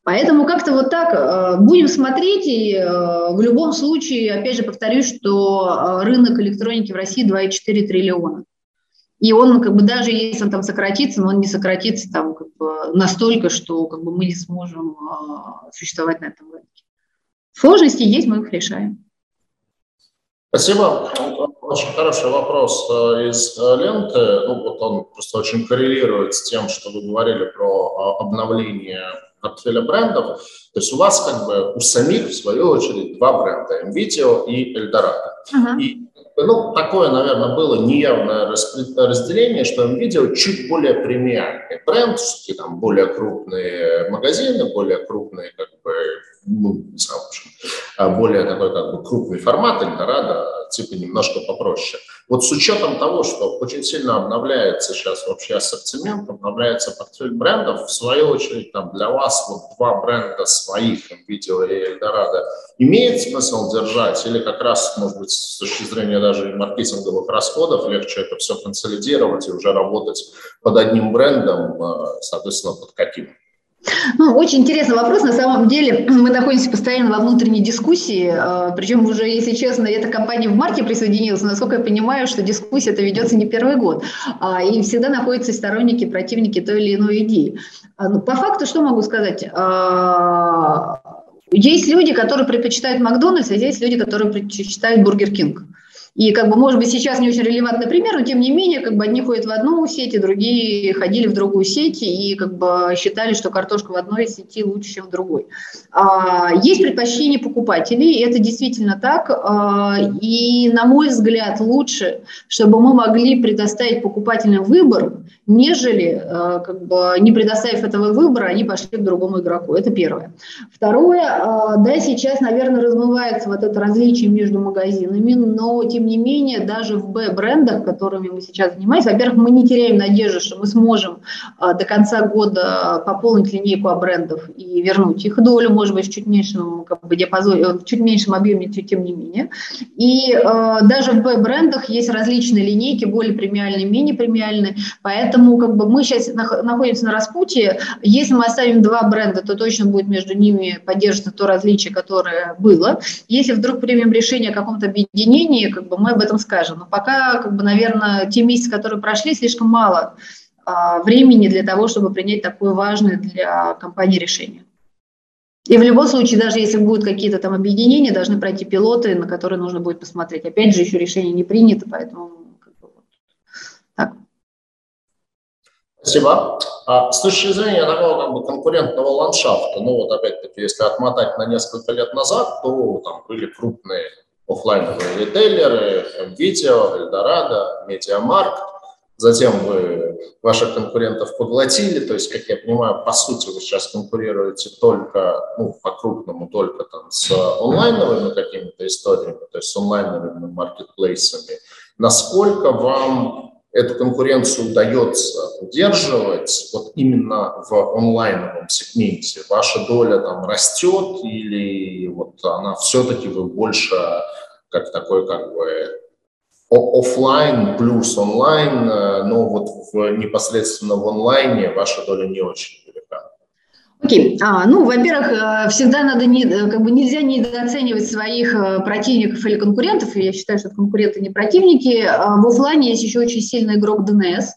Поэтому как-то вот так э, будем смотреть, и в любом случае, опять же повторюсь, что рынок электроники в России 2,4 триллиона. И он, как бы, даже если он там сократится, но он не сократится там как бы настолько, что как бы мы не сможем э, существовать на этом рынке. Сложности есть, мы их решаем. Спасибо. Очень хороший вопрос э, из э, ленты. Ну, вот он просто очень коррелирует с тем, что вы говорили про обновление портфеля брендов. То есть у вас как бы у самих, в свою очередь, два бренда, MVideo и Eldorado. Uh-huh. И ну, такое, наверное, было неявное разделение, что NVIDIA чуть более премиальный бренд, все там более крупные магазины, более крупные, как бы, ну, не знаю, в общем, а более такой как бы крупный формат Эльдорадо, типа немножко попроще. Вот с учетом того, что очень сильно обновляется сейчас вообще ассортимент, обновляется портфель брендов, в свою очередь там для вас вот два бренда своих, видео и Эльдорадо, имеет смысл держать или как раз, может быть, с точки зрения даже маркетинговых расходов легче это все консолидировать и уже работать под одним брендом, э, соответственно, под каким? Ну, очень интересный вопрос. На самом деле мы находимся постоянно во внутренней дискуссии. Э, Причем уже, если честно, эта компания в марте присоединилась. Насколько я понимаю, что дискуссия это ведется не первый год. А, и всегда находятся сторонники, противники той или иной идеи. А, ну, по факту, что могу сказать? А, есть люди, которые предпочитают Макдональдс, а есть люди, которые предпочитают Бургер Кинг. И как бы, может быть, сейчас не очень релевантный пример, но тем не менее, как бы одни ходят в одну сеть, и другие ходили в другую сеть и как бы считали, что картошка в одной сети лучше, чем в другой. А, есть предпочтение покупателей, и это действительно так. А, и, на мой взгляд, лучше, чтобы мы могли предоставить покупателям выбор, нежели, а, как бы, не предоставив этого выбора, они пошли к другому игроку. Это первое. Второе, а, да, сейчас, наверное, размывается вот это различие между магазинами, но, тем не менее, даже в Б-брендах, которыми мы сейчас занимаемся, во-первых, мы не теряем надежды, что мы сможем а, до конца года пополнить линейку брендов и вернуть их долю, может быть, в чуть меньшем как бы, диапазоне, в чуть меньшем объеме, тем не менее. И э, даже в Б-брендах есть различные линейки, более премиальные, менее премиальные, поэтому как бы мы сейчас находимся на распутье. Если мы оставим два бренда, то точно будет между ними поддерживаться то различие, которое было. Если вдруг примем решение о каком-то объединении, как бы мы об этом скажем. Но пока, как бы, наверное, те месяцы, которые прошли, слишком мало а, времени для того, чтобы принять такое важное для компании решение. И в любом случае, даже если будут какие-то там объединения, должны пройти пилоты, на которые нужно будет посмотреть. Опять же, еще решение не принято, поэтому так. Спасибо. А с точки зрения такого как бы конкурентного ландшафта, ну вот опять-таки, если отмотать на несколько лет назад, то там были крупные офлайновые ритейлеры, Видео, Эльдорадо, Медиамаркт, затем вы ваших конкурентов поглотили, то есть, как я понимаю, по сути вы сейчас конкурируете только, ну, по-крупному, только там с онлайновыми какими-то историями, то есть с онлайновыми маркетплейсами. Насколько вам эту конкуренцию удается удерживать вот именно в онлайновом сегменте? Ваша доля там растет или вот она все-таки вы больше как такой как бы офлайн плюс онлайн, э, но вот в, непосредственно в онлайне ваша доля не очень. Окей, а, ну, во-первых, э, всегда надо не, э, как бы нельзя недооценивать своих противников или конкурентов. Я считаю, что конкуренты не противники. А в офлайне есть еще очень сильный игрок ДНС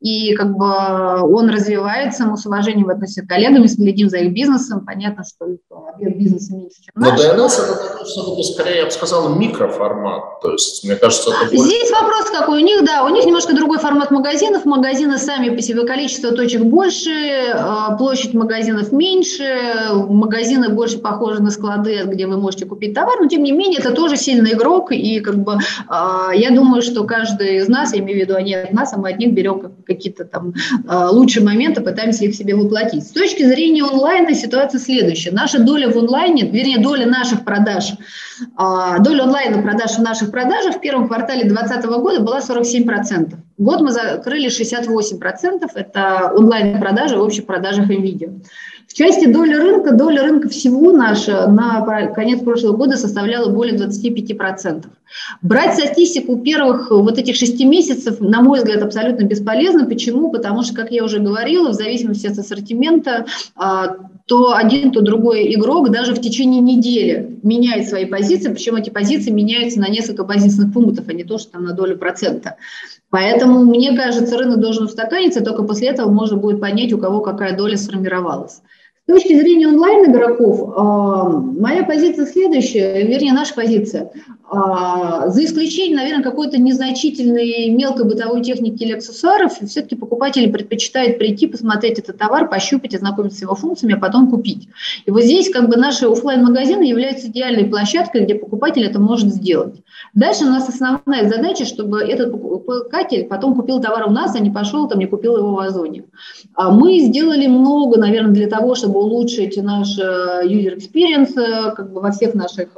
и как бы он развивается, мы с уважением относимся к коллегам, следим за их бизнесом, понятно, что объем бизнеса меньше, чем Но наш. ДНС это все-таки скорее, я бы сказал, микроформат, то есть, мне кажется, это больше... Здесь вопрос какой, у них, да, у них немножко другой формат магазинов, магазины сами по себе, количество точек больше, а, площадь магазинов меньше, магазины больше похожи на склады, где вы можете купить товар, но тем не менее это тоже сильный игрок, и как бы а, я думаю, что каждый из нас, я имею в виду, они от нас, а мы от них берем какие-то там а, лучшие моменты, пытаемся их себе воплотить. С точки зрения онлайна ситуация следующая. Наша доля в онлайне, вернее, доля наших продаж, а, доля онлайна продаж в наших продажах в первом квартале 2020 года была 47%. Год мы закрыли 68%, это онлайн-продажи в общих продажах NVIDIA. В части доли рынка, доля рынка всего наша на конец прошлого года составляла более 25%. Брать статистику первых вот этих шести месяцев, на мой взгляд, абсолютно бесполезно. Почему? Потому что, как я уже говорила, в зависимости от ассортимента, а, то один, то другой игрок даже в течение недели меняет свои позиции, причем эти позиции меняются на несколько базисных пунктов, а не то, что там на долю процента. Поэтому, мне кажется, рынок должен устаканиться, только после этого можно будет понять, у кого какая доля сформировалась. С точки зрения онлайн-игроков, а, моя позиция следующая, вернее, наша позиция. А, за исключением, наверное, какой-то незначительной мелкой бытовой техники или аксессуаров, все-таки покупатели предпочитают прийти, посмотреть этот товар, пощупать, ознакомиться с его функциями, а потом купить. И вот здесь как бы наши офлайн магазины являются идеальной площадкой, где покупатель это может сделать. Дальше у нас основная задача, чтобы этот покупатель потом купил товар у нас, а не пошел там, не купил его в Озоне. А мы сделали много, наверное, для того, чтобы улучшить наш э, user experience э, как бы во всех наших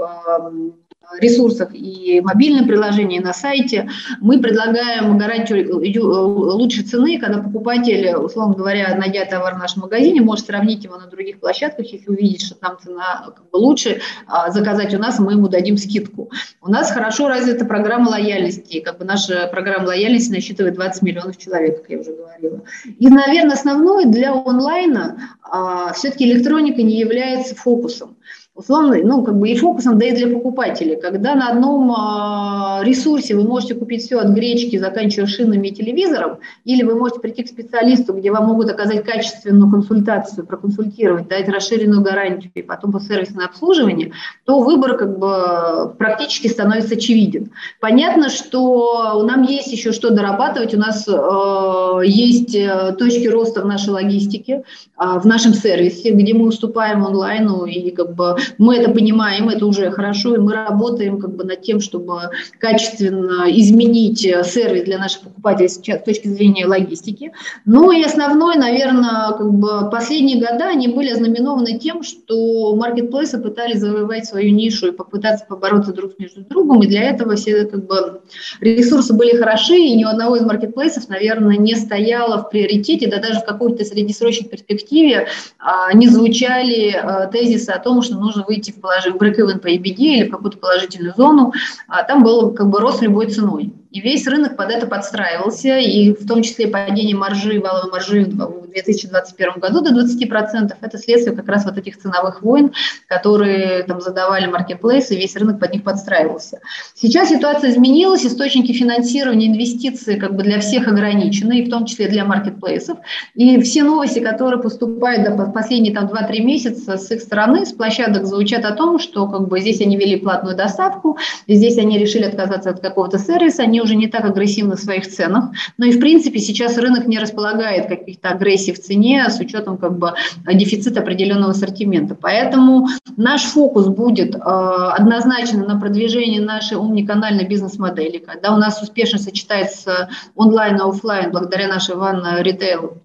ресурсах и мобильном приложении, на сайте. Мы предлагаем гарантию лучшей цены, когда покупатель, условно говоря, найдя товар в нашем магазине, может сравнить его на других площадках, если увидит, что там цена как бы лучше, а, заказать у нас, мы ему дадим скидку. У нас хорошо развита программа лояльности. Как бы наша программа лояльности насчитывает 20 миллионов человек, как я уже говорила. И, наверное, основное для онлайна а, все-таки электроника не является фокусом условно, ну, как бы и фокусом, да и для покупателей. Когда на одном э, ресурсе вы можете купить все от гречки, заканчивая шинами и телевизором, или вы можете прийти к специалисту, где вам могут оказать качественную консультацию, проконсультировать, дать расширенную гарантию и потом сервисное обслуживание, то выбор как бы практически становится очевиден. Понятно, что нам есть еще что дорабатывать, у нас э, есть э, точки роста в нашей логистике, э, в нашем сервисе, где мы уступаем онлайну и как бы мы это понимаем, это уже хорошо, и мы работаем как бы над тем, чтобы качественно изменить э, сервис для наших покупателей с точки зрения логистики. Ну и основной, наверное, как бы последние года они были ознаменованы тем, что маркетплейсы пытались завоевать свою нишу и попытаться побороться друг между другом, и для этого все как бы ресурсы были хороши, и ни у одного из маркетплейсов, наверное, не стояло в приоритете, да даже в какой-то среднесрочной перспективе а, не звучали а, тезисы о том, что нужно нужно выйти в, положение, в break-even по EBD или в какую-то положительную зону, а там был как бы рост любой ценой. И весь рынок под это подстраивался, и в том числе падение маржи, валовой маржи в 2021 году до 20%, это следствие как раз вот этих ценовых войн, которые там задавали маркетплейсы, весь рынок под них подстраивался. Сейчас ситуация изменилась, источники финансирования, инвестиции как бы для всех ограничены, и в том числе для маркетплейсов. И все новости, которые поступают до последние там 2-3 месяца с их стороны, с площадок звучат о том, что как бы здесь они вели платную доставку, здесь они решили отказаться от какого-то сервиса, они уже не так агрессивны в своих ценах. Но и в принципе сейчас рынок не располагает каких-то агрессий в цене с учетом как бы дефицита определенного ассортимента. Поэтому наш фокус будет э, однозначно на продвижении нашей умниканальной бизнес-модели, когда у нас успешно сочетается онлайн и офлайн благодаря нашей One Retail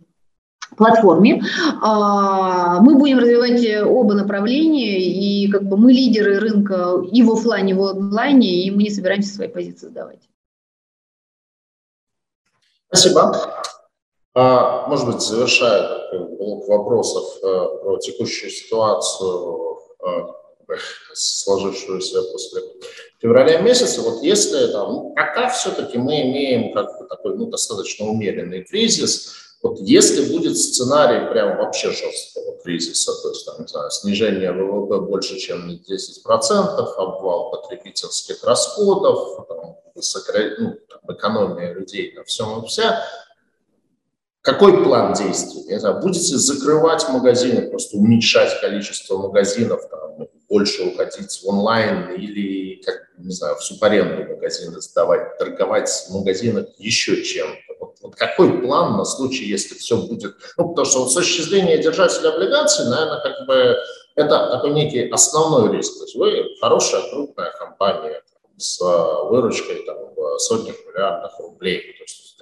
платформе. А, мы будем развивать оба направления, и как бы мы лидеры рынка и в офлайне, и в онлайне, и мы не собираемся свои позиции сдавать. Спасибо. А, может быть, завершая блок вопросов э, про текущую ситуацию, э, сложившуюся после февраля месяца, вот если там, ну, пока все-таки мы имеем как бы такой ну, достаточно умеренный кризис, вот если будет сценарий прям вообще жесткого кризиса, то есть там, не знаю, снижение ВВП больше, чем на 10%, обвал потребительских расходов, там, высокро... ну, там, экономия людей на всем и вся, какой план действий? Знаю, будете закрывать магазины, просто уменьшать количество магазинов, там, больше уходить в онлайн или, как, не знаю, в субаренду магазины сдавать, торговать в магазинах еще чем-то? Вот какой план на случай, если все будет... Ну, потому что вот с точки зрения держателя облигаций, наверное, как бы это такой некий основной риск. То есть вы хорошая, крупная компания там, с выручкой там, в сотнях миллиардов рублей. То есть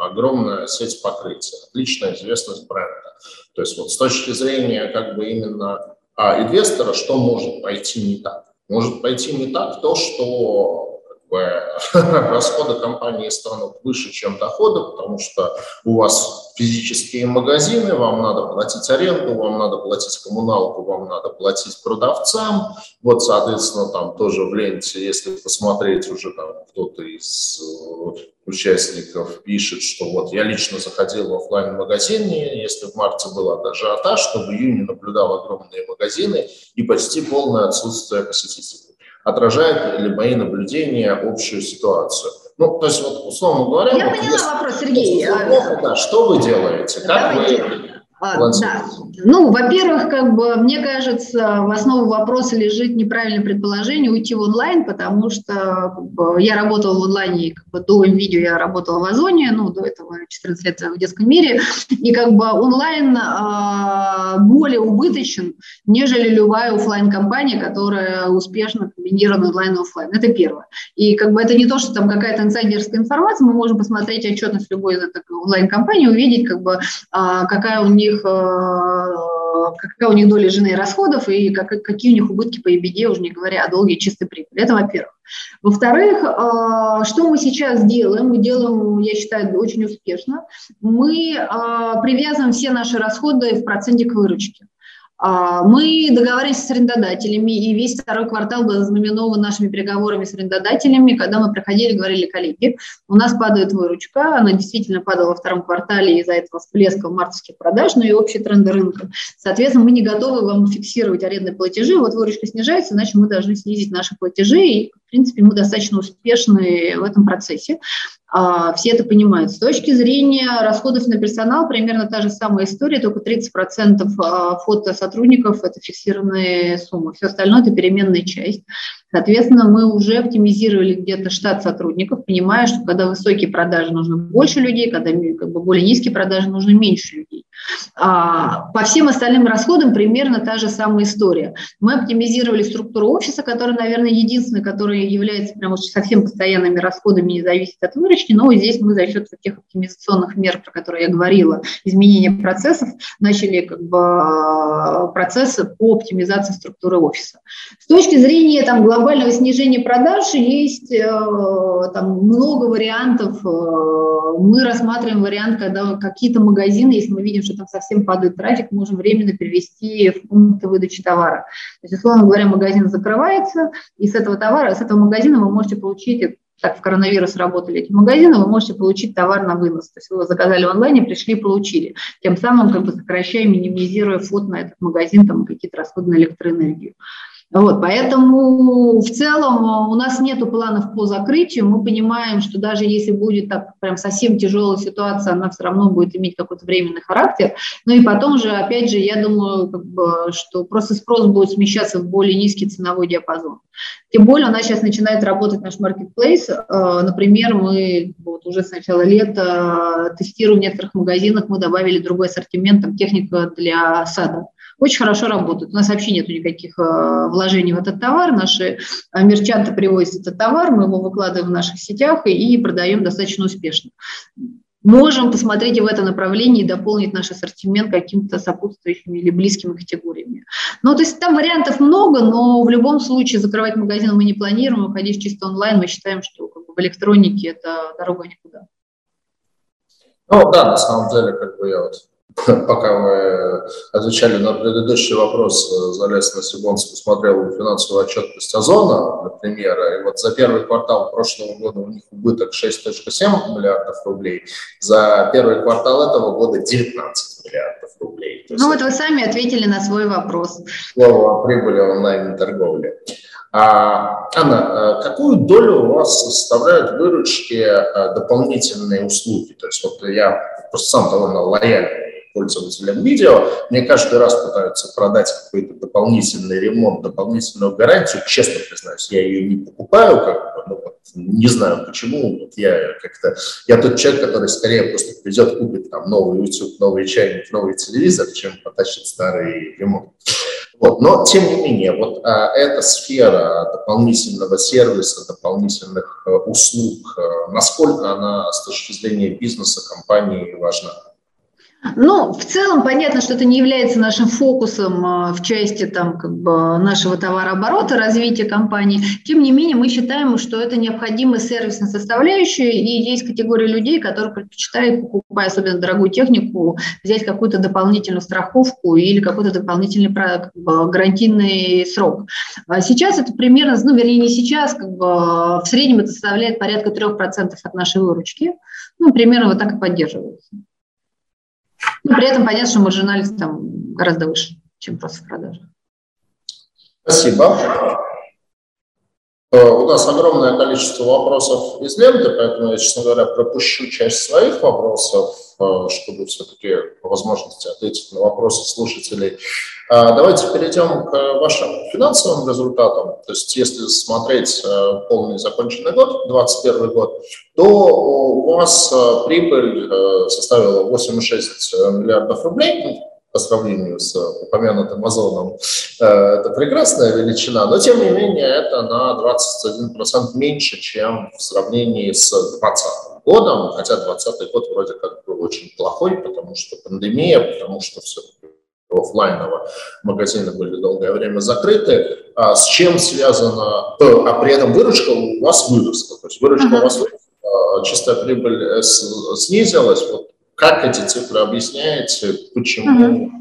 огромная сеть покрытия, отличная известность бренда. То есть вот с точки зрения как бы именно а, инвестора, что может пойти не так? Может пойти не так то, что расходы компании станут выше, чем доходы, потому что у вас физические магазины, вам надо платить аренду, вам надо платить коммуналку, вам надо платить продавцам. Вот, соответственно, там тоже в ленте, если посмотреть, уже там кто-то из э, участников пишет, что вот я лично заходил в офлайн магазин если в марте даже ажиотаж, то в июне наблюдал огромные магазины и почти полное отсутствие посетителей отражает ли мои наблюдения общую ситуацию. Ну, то есть, вот, условно говоря... Я вот, поняла если, вопрос, Сергей. Плохо, да, что вы делаете? Как Давайте. вы а, да. Ну, во-первых, как бы мне кажется, в основу вопроса лежит неправильное предположение уйти в онлайн, потому что как бы, я работала в онлайне, как бы до видео я работала в Озоне, ну, до этого 14 лет в детском мире, и как бы онлайн э, более убыточен, нежели любая офлайн компания которая успешно комбинирует онлайн и офлайн. Это первое. И как бы это не то, что там какая-то инсайдерская информация, мы можем посмотреть отчетность любой онлайн-компаний, увидеть, как бы, э, какая у них них, э, какая у них доля жены расходов и как, какие у них убытки по EBD, уже не говоря о долге чистой прибыли. Это во-первых. Во-вторых, э, что мы сейчас делаем? Мы делаем, я считаю, очень успешно. Мы э, привязываем все наши расходы в проценте к выручке. А, мы договорились с арендодателями, и весь второй квартал был знаменован нашими переговорами с арендодателями, когда мы проходили, говорили, коллеги, у нас падает выручка, она действительно падала во втором квартале из-за этого всплеска мартовских продаж, но и общий тренд рынка. Соответственно, мы не готовы вам фиксировать арендные платежи, вот выручка снижается, значит, мы должны снизить наши платежи, и, принципе, мы достаточно успешны в этом процессе. А, все это понимают. С точки зрения расходов на персонал примерно та же самая история, только 30% а, фото сотрудников – это фиксированные суммы, все остальное – это переменная часть. Соответственно, мы уже оптимизировали где-то штат сотрудников, понимая, что когда высокие продажи нужно больше людей, когда как бы, более низкие продажи нужно меньше людей. А, по всем остальным расходам примерно та же самая история. Мы оптимизировали структуру офиса, которая, наверное, единственная, которая является прямо совсем постоянными расходами, не зависит от выручки, но здесь мы за счет тех оптимизационных мер, про которые я говорила, изменения процессов, начали как бы процессы по оптимизации структуры офиса. С точки зрения там, глобального снижения продаж есть э, там много вариантов. Э, мы рассматриваем вариант, когда какие-то магазины, если мы видим, что там совсем падает трафик, можем временно перевести в пункты выдачи товара. То есть, условно говоря, магазин закрывается, и с этого товара, с этого магазина вы можете получить так в коронавирус работали эти магазины, вы можете получить товар на вынос. То есть вы его заказали в онлайне, пришли и получили. Тем самым как бы сокращая, минимизируя фот на этот магазин, там какие-то расходы на электроэнергию. Вот, поэтому в целом э, у нас нет планов по закрытию. Мы понимаем, что даже если будет так прям совсем тяжелая ситуация, она все равно будет иметь какой-то временный характер. Ну и потом же, опять же, я думаю, как бы, что просто спрос будет смещаться в более низкий ценовой диапазон. Тем более у нас сейчас начинает работать наш маркетплейс. Э, например, мы вот уже с начала лета тестируем в некоторых магазинах, мы добавили другой ассортимент, там техника для сада очень хорошо работают. У нас вообще нет никаких э, вложений в этот товар. Наши э, мерчанты привозят этот товар, мы его выкладываем в наших сетях и продаем достаточно успешно. Можем посмотреть и в этом направлении и дополнить наш ассортимент какими-то сопутствующими или близкими категориями. Ну, то есть там вариантов много, но в любом случае закрывать магазин мы не планируем, уходить чисто онлайн. Мы считаем, что как бы, в электронике это дорога никуда. Ну да, на самом деле, как бы я вот пока мы отвечали на предыдущий вопрос, залез на Сибонс, посмотрел финансовую отчетность Озона, например, и вот за первый квартал прошлого года у них убыток 6,7 миллиардов рублей, за первый квартал этого года 19 миллиардов рублей. ну вот вы сами ответили на свой вопрос. Слово о прибыли онлайн-торговли. А, Анна, а какую долю у вас составляют выручки дополнительные услуги? То есть вот я просто сам довольно лояльный пользователям видео. Мне каждый раз пытаются продать какой-то дополнительный ремонт, дополнительную гарантию. Честно признаюсь, я ее не покупаю, как бы, ну, вот, не знаю почему. Вот я как-то, я тот человек, который скорее просто придет, купит там новый YouTube, новый чайник, новый телевизор, чем потащит старый ремонт. Вот. Но, тем не менее, вот а, эта сфера дополнительного сервиса, дополнительных а, услуг, а, насколько она с точки зрения бизнеса компании важна? Ну, в целом понятно, что это не является нашим фокусом а, в части там, как бы, нашего товарооборота, развития компании. Тем не менее, мы считаем, что это необходимая сервисная составляющая, и есть категория людей, которые предпочитают, покупая особенно дорогую технику, взять какую-то дополнительную страховку или какой-то дополнительный как бы, гарантийный срок. А сейчас это примерно, ну, вернее, не сейчас, как бы, в среднем это составляет порядка 3% от нашей выручки. Ну, примерно вот так и поддерживается. Но при этом понятно, что маржинальность там гораздо выше, чем просто в продажах. Спасибо. Э, у нас огромное количество вопросов из ленты, поэтому я, честно говоря, пропущу часть своих вопросов, э, чтобы все-таки по возможности ответить на вопросы слушателей. Э, давайте перейдем к вашим финансовым результатам. То есть если смотреть полный законченный год, 2021 год, то у вас прибыль составила 8,6 миллиардов рублей, по сравнению с упомянутым озоном, э, это прекрасная величина, но тем не менее это на 21% меньше, чем в сравнении с 2020 годом, хотя 2020 год вроде как был очень плохой, потому что пандемия, потому что все-таки офлайново магазины были долгое время закрыты. А с чем связано, а при этом выручка у вас выросла, то есть выручка uh-huh. у вас выросла, а чистая прибыль э, снизилась, вот как эти цифры объясняете? Почему?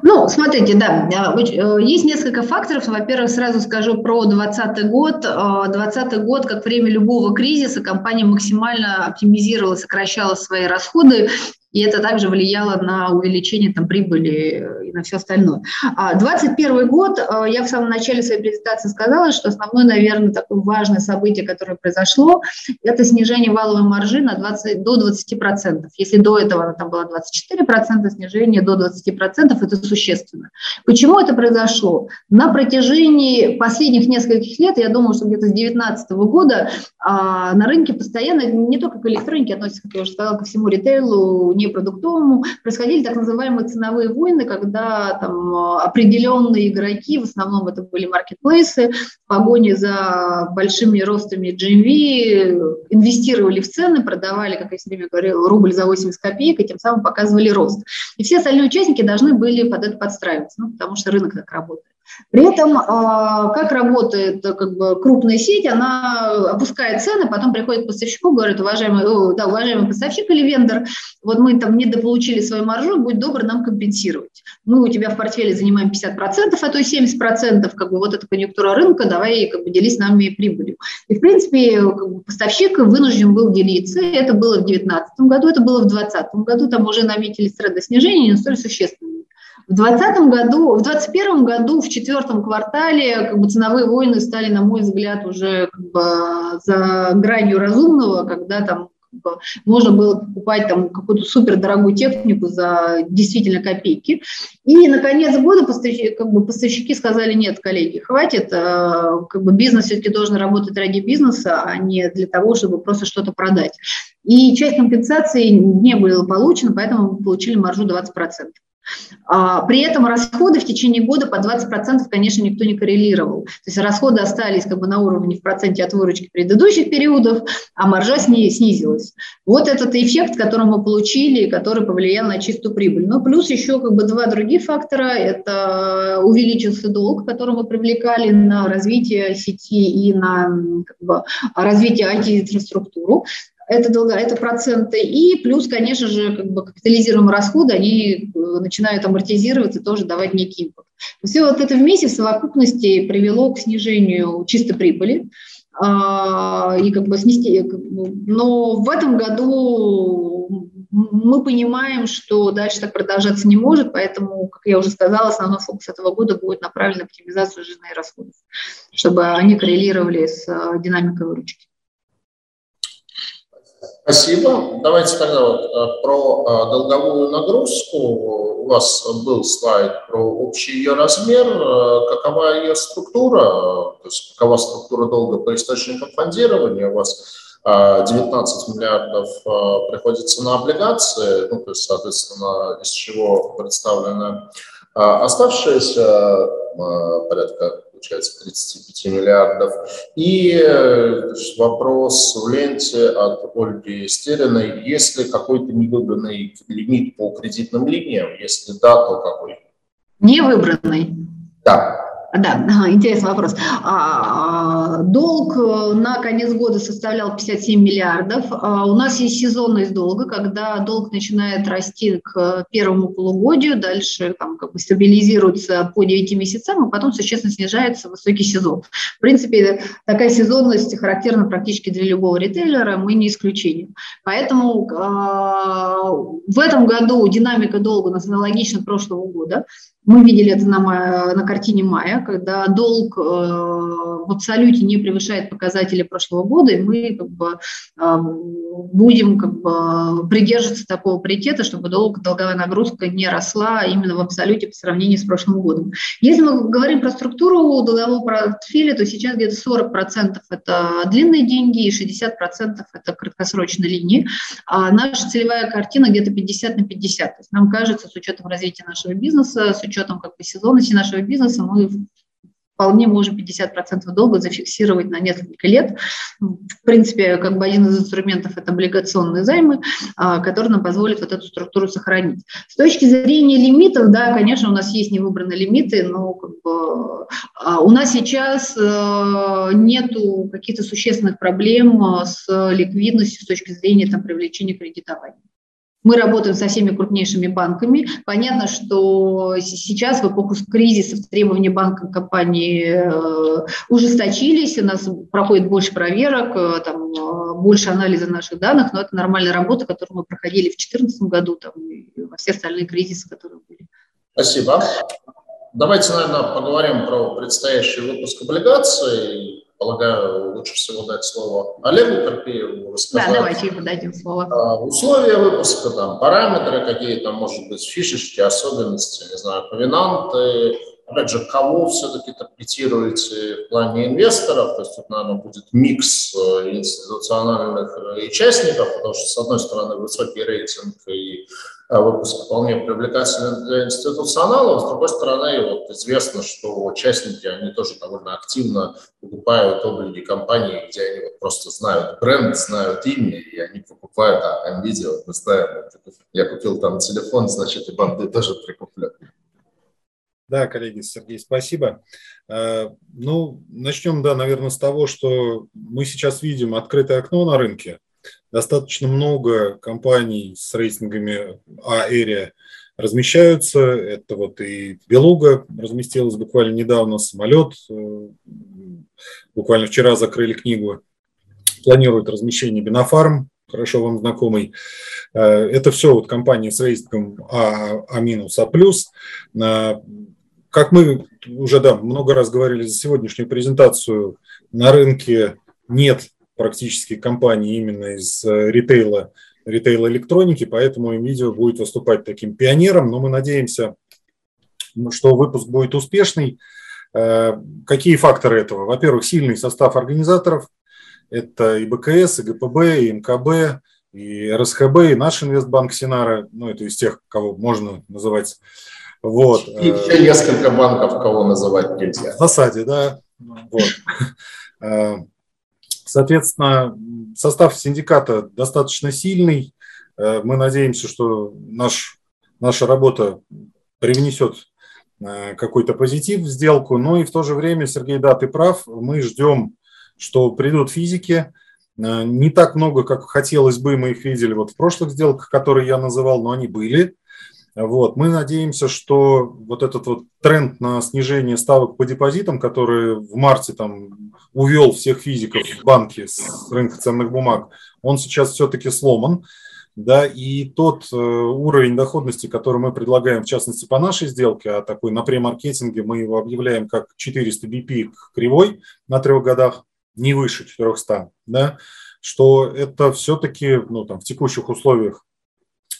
Ну, смотрите, да, э, э, есть несколько факторов. Во-первых, сразу скажу про 2020 год. 2020 э, год, как время любого кризиса, компания максимально оптимизировала, сокращала свои расходы и это также влияло на увеличение там, прибыли и на все остальное. 2021 а год, э, я в самом начале своей презентации сказала, что основное, наверное, такое важное событие, которое произошло, это снижение валовой маржи на 20, до 20%. Если до этого она там была 24%, снижение до 20% это существенно. Почему это произошло? На протяжении последних нескольких лет, я думаю, что где-то с 2019 года а, на рынке постоянно, не только к электронике относится, как я уже сказала, ко всему ритейлу, не продуктовому, происходили так называемые ценовые войны, когда там определенные игроки, в основном это были маркетплейсы, в погоне за большими ростами GMV инвестировали в цены, продавали, как я все время говорила, рубль за 80 копеек, и тем самым показывали рост. И все остальные участники должны были под это подстраиваться, ну, потому что рынок так работает. При этом, а, как работает как бы, крупная сеть, она опускает цены, потом приходит к поставщику, говорит, уважаемый, да, уважаемый поставщик или вендор, вот мы там недополучили свою маржу, будь добр нам компенсировать. Мы у тебя в портфеле занимаем 50%, а то и 70%, как бы вот эта конъюнктура рынка, давай как бы делись нами прибылью. И, в принципе, как бы, поставщик вынужден был делиться, это было в 2019 году, это было в 2020 году, там уже наметились тренды снижения, не столь существенные. В 2020 году, в 2021 году, в четвертом квартале, как бы ценовые войны стали, на мой взгляд, уже как бы за гранью разумного, когда там можно было покупать там какую-то супердорогую технику за действительно копейки. И на конец года поставщики, как бы, поставщики сказали, нет, коллеги, хватит, э, как бы бизнес все-таки должен работать ради бизнеса, а не для того, чтобы просто что-то продать. И часть компенсации не была получена, поэтому мы получили маржу 20%. А, при этом расходы в течение года по 20%, конечно, никто не коррелировал. То есть расходы остались как бы на уровне в проценте от выручки предыдущих периодов, а маржа снизилась. Вот этот эффект, который мы получили, который повлиял на чистую прибыль. Ну, плюс еще как бы два других фактора. Это увеличился долг, который мы привлекали на развитие сети и на как бы, развитие IT-инфраструктуру это, долго, это проценты, и плюс, конечно же, как бы капитализируемые расходы, они э, начинают амортизироваться, тоже давать некий импакт. Все вот это вместе в совокупности привело к снижению чистой прибыли, а, и как бы снести, но в этом году мы понимаем, что дальше так продолжаться не может, поэтому, как я уже сказала, основной фокус этого года будет направлен на оптимизацию жизненных расходов, чтобы они коррелировали с э, динамикой выручки. Спасибо. Давайте тогда вот э, про э, долговую нагрузку. У вас был слайд про общий ее размер. Э, какова ее структура? То есть какова структура долга по источникам фондирования? У вас 19 миллиардов приходится на облигации, ну, то есть, соответственно, из чего представлена оставшаяся порядка получается 35 миллиардов. И э, вопрос в ленте от Ольги Стериной. Есть ли какой-то невыбранный лимит по кредитным линиям? Если да, то какой? Невыбранный. Да. Да, интересный вопрос. А, долг э, на конец года составлял 57 миллиардов. А, у нас есть сезонность долга, когда долг начинает расти к первому полугодию, дальше там, как бы стабилизируется по 9 месяцам, а потом существенно снижается высокий сезон. В принципе, такая сезонность характерна практически для любого ритейлера, мы не исключение. Поэтому а, в этом году динамика долга аналогична прошлого года. Мы видели это на, на картине мая, когда долг э, в абсолюте не превышает показатели прошлого года, и мы как бы, э, будем как бы, придерживаться такого приоритета, чтобы долг, долговая нагрузка не росла именно в абсолюте по сравнению с прошлым годом. Если мы говорим про структуру долгового портфеля, то сейчас где-то 40% это длинные деньги и 60% это краткосрочные линии. А наша целевая картина где-то 50 на 50. То есть нам кажется, с учетом развития нашего бизнеса, с учетом как бы сезонности нашего бизнеса мы вполне можем 50% долга зафиксировать на несколько лет. В принципе, как бы один из инструментов – это облигационные займы, а, который нам позволит вот эту структуру сохранить. С точки зрения лимитов, да, конечно, у нас есть невыбранные лимиты, но как бы, а, у нас сейчас э, нету каких-то существенных проблем с ликвидностью с точки зрения там, привлечения кредитования. Мы работаем со всеми крупнейшими банками. Понятно, что сейчас в эпоху кризиса требования банка компании э, ужесточились, у нас проходит больше проверок, э, там, э, больше анализа наших данных, но это нормальная работа, которую мы проходили в 2014 году там, и во все остальные кризисы, которые были. Спасибо. Давайте, наверное, поговорим про предстоящий выпуск облигаций полагаю, лучше всего дать слово Олегу Карпееву. Рассказать, да, давайте ему дадим слово. А, условия выпуска, там, параметры какие там, может быть, фишечки, особенности, не знаю, повинанты. Опять же, кого все-таки таргетируете в плане инвесторов? То есть тут, наверное, будет микс э, институциональных э, участников, потому что, с одной стороны, высокий рейтинг и Э, выпуск вполне привлекательный для институционалов. С другой стороны, вот известно, что участники, они тоже довольно активно покупают облики компании, где они вот просто знают бренд, знают имя, и они покупают, а NVIDIA, вот мы знаем, я купил там телефон, значит, и банды тоже прикуплю. Да, коллеги, Сергей, спасибо. Э, ну, начнем, да, наверное, с того, что мы сейчас видим открытое окно на рынке. Достаточно много компаний с рейтингами А-Area размещаются. Это вот и Белуга разместилась буквально недавно, самолет. Э, буквально вчера закрыли книгу. Планирует размещение Бинофарм, хорошо вам знакомый. Э, это все вот компании с рейтингом А, А А плюс. Как мы уже да, много раз говорили за сегодняшнюю презентацию, на рынке нет практически компаний именно из э, ритейла, ритейла электроники, поэтому NVIDIA будет выступать таким пионером, но мы надеемся, что выпуск будет успешный. Э, какие факторы этого? Во-первых, сильный состав организаторов, это и БКС, и ГПБ, и МКБ, и РСХБ, и наш инвестбанк Синара, ну, это из тех, кого можно называть вот. И еще несколько банков, кого называть нельзя. В засаде, да. Вот. Э, соответственно, состав синдиката достаточно сильный. Э, мы надеемся, что наш, наша работа привнесет э, какой-то позитив в сделку. Но и в то же время, Сергей, да, ты прав, мы ждем, что придут физики. Не так много, как хотелось бы, мы их видели вот в прошлых сделках, которые я называл, но они были. Вот. Мы надеемся, что вот этот вот тренд на снижение ставок по депозитам, который в марте там увел всех физиков в банки с рынка ценных бумаг, он сейчас все-таки сломан. Да, и тот э, уровень доходности, который мы предлагаем, в частности, по нашей сделке, а такой на премаркетинге мы его объявляем как 400 BP кривой на трех годах, не выше 400, да, что это все-таки ну, там, в текущих условиях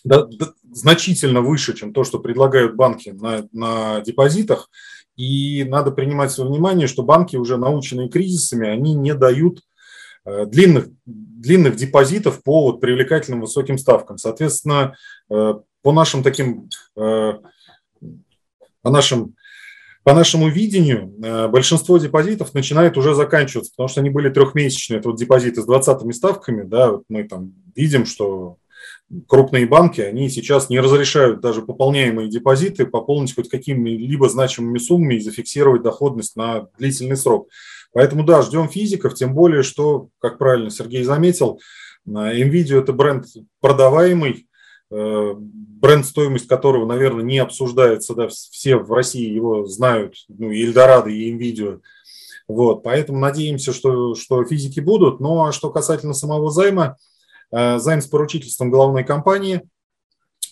значительно выше, чем то, что предлагают банки на, на депозитах. И надо принимать во внимание, что банки, уже наученные кризисами, они не дают э, длинных, длинных депозитов по вот привлекательным высоким ставкам. Соответственно, э, по нашим таким, э, по нашим по нашему видению, большинство депозитов начинает уже заканчиваться, потому что они были трехмесячные. Это вот депозиты с 20 ставками, да, вот мы там видим, что крупные банки, они сейчас не разрешают даже пополняемые депозиты пополнить хоть какими-либо значимыми суммами и зафиксировать доходность на длительный срок. Поэтому да, ждем физиков, тем более, что, как правильно Сергей заметил, NVIDIA – это бренд продаваемый, э, бренд, стоимость которого, наверное, не обсуждается, да, все в России его знают, ну, и Эльдорадо, и NVIDIA. Вот, поэтому надеемся, что, что физики будут. Ну, а что касательно самого займа, займ с поручительством головной компании,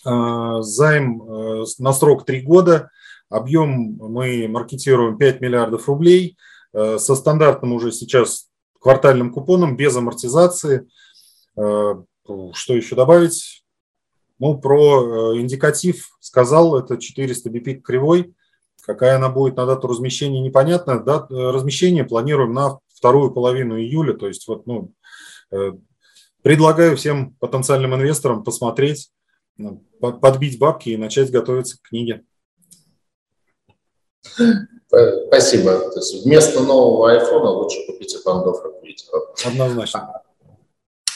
э, займ э, на срок 3 года, объем мы маркетируем 5 миллиардов рублей, со стандартным уже сейчас квартальным купоном, без амортизации. Что еще добавить? Ну, про индикатив сказал, это 400 BP кривой. Какая она будет на дату размещения, непонятно. Дат, размещение планируем на вторую половину июля, то есть вот, ну, Предлагаю всем потенциальным инвесторам посмотреть, ну, подбить бабки и начать готовиться к книге. Спасибо. То есть вместо нового айфона лучше купить бандов видео. Однозначно.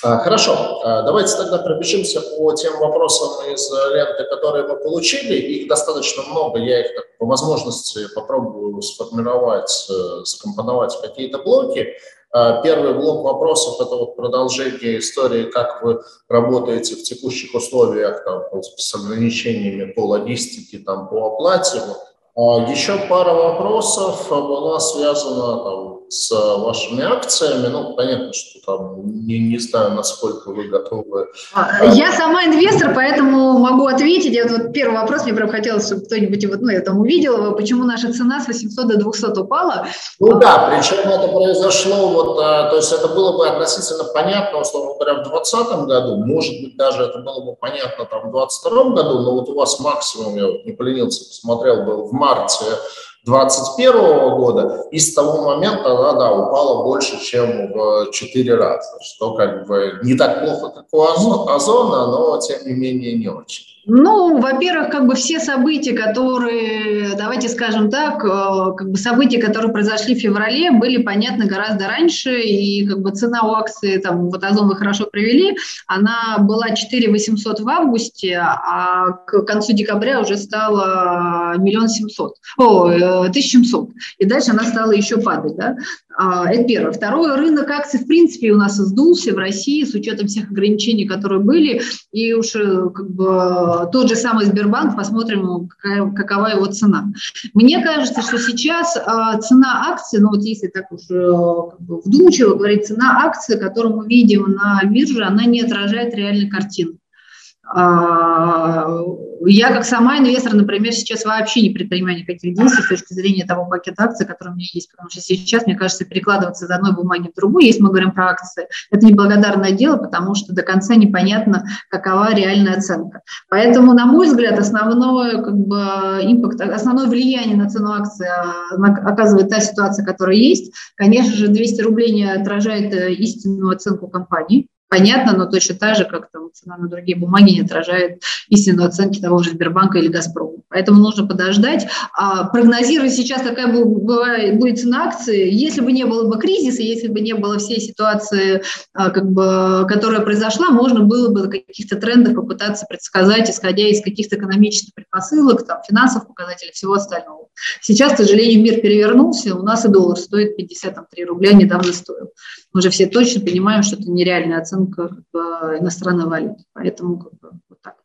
А, хорошо, а, давайте тогда пробежимся по тем вопросам из ленты, которые мы получили. Их достаточно много, я их так, по возможности попробую сформировать, э, скомпоновать в какие-то блоки. А, первый блок вопросов – это вот продолжение истории, как вы работаете в текущих условиях там, с ограничениями по логистике, там, по оплате. А, еще пара вопросов была связана там, с вашими акциями. Ну, понятно, что там не, не знаю, насколько вы готовы. А, я сама инвестор, поэтому могу ответить. Это вот первый вопрос, мне прям хотелось, чтобы кто-нибудь вот, ну, я там увидел, почему наша цена с 800 до 200 упала. Ну да, причем это произошло, вот, а, то есть это было бы относительно понятно, условно говоря, в 2020 году, может быть, даже это было бы понятно там в 2022 году, но вот у вас максимум, я вот не поленился, посмотрел, был в марте 2021 года, и с того момента она да, упала больше, чем в 4 раза, что как бы не так плохо, как у Озона, но тем не менее не очень. Ну, во-первых, как бы все события, которые, давайте скажем так, э, как бы события, которые произошли в феврале, были понятны гораздо раньше, и как бы цена у акции, там, вот Озон вы хорошо провели, она была 4 800 в августе, а к концу декабря уже стала миллион семьсот, о, 1700, э, и дальше она стала еще падать, да, а, это первое. Второе, рынок акций в принципе у нас сдулся в России с учетом всех ограничений, которые были, и уж э, как бы тот же самый Сбербанк, посмотрим, какая, какова его цена. Мне кажется, что сейчас а, цена акций, ну вот если так уж э, как бы вдумчиво говорить, цена акций, которую мы видим на бирже, она не отражает реальной картины. Я как сама инвестор, например, сейчас вообще не предпринимаю никаких действий с точки зрения того пакета акций, который у меня есть, потому что сейчас, мне кажется, перекладываться из одной бумаги в другую, если мы говорим про акции, это неблагодарное дело, потому что до конца непонятно, какова реальная оценка. Поэтому, на мой взгляд, основное как бы, импакт, основное влияние на цену акции а, оказывает та ситуация, которая есть. Конечно же, 200 рублей не отражает э, истинную оценку компании, понятно, но точно так же, как там цена на другие бумаги не отражает истинную оценки того же Сбербанка или Газпрома. Поэтому нужно подождать. А, прогнозировать сейчас, какая будет цена акции, если бы не было бы кризиса, если бы не было всей ситуации, а, как бы, которая произошла, можно было бы каких-то трендов попытаться предсказать, исходя из каких-то экономических предпосылок, там, финансовых показателей, всего остального. Сейчас, к сожалению, мир перевернулся, у нас и доллар стоит 53 рубля, недавно стоил. Мы же все точно понимаем, что это нереальная оценка как бы, иностранной валюты. Поэтому как бы, вот так.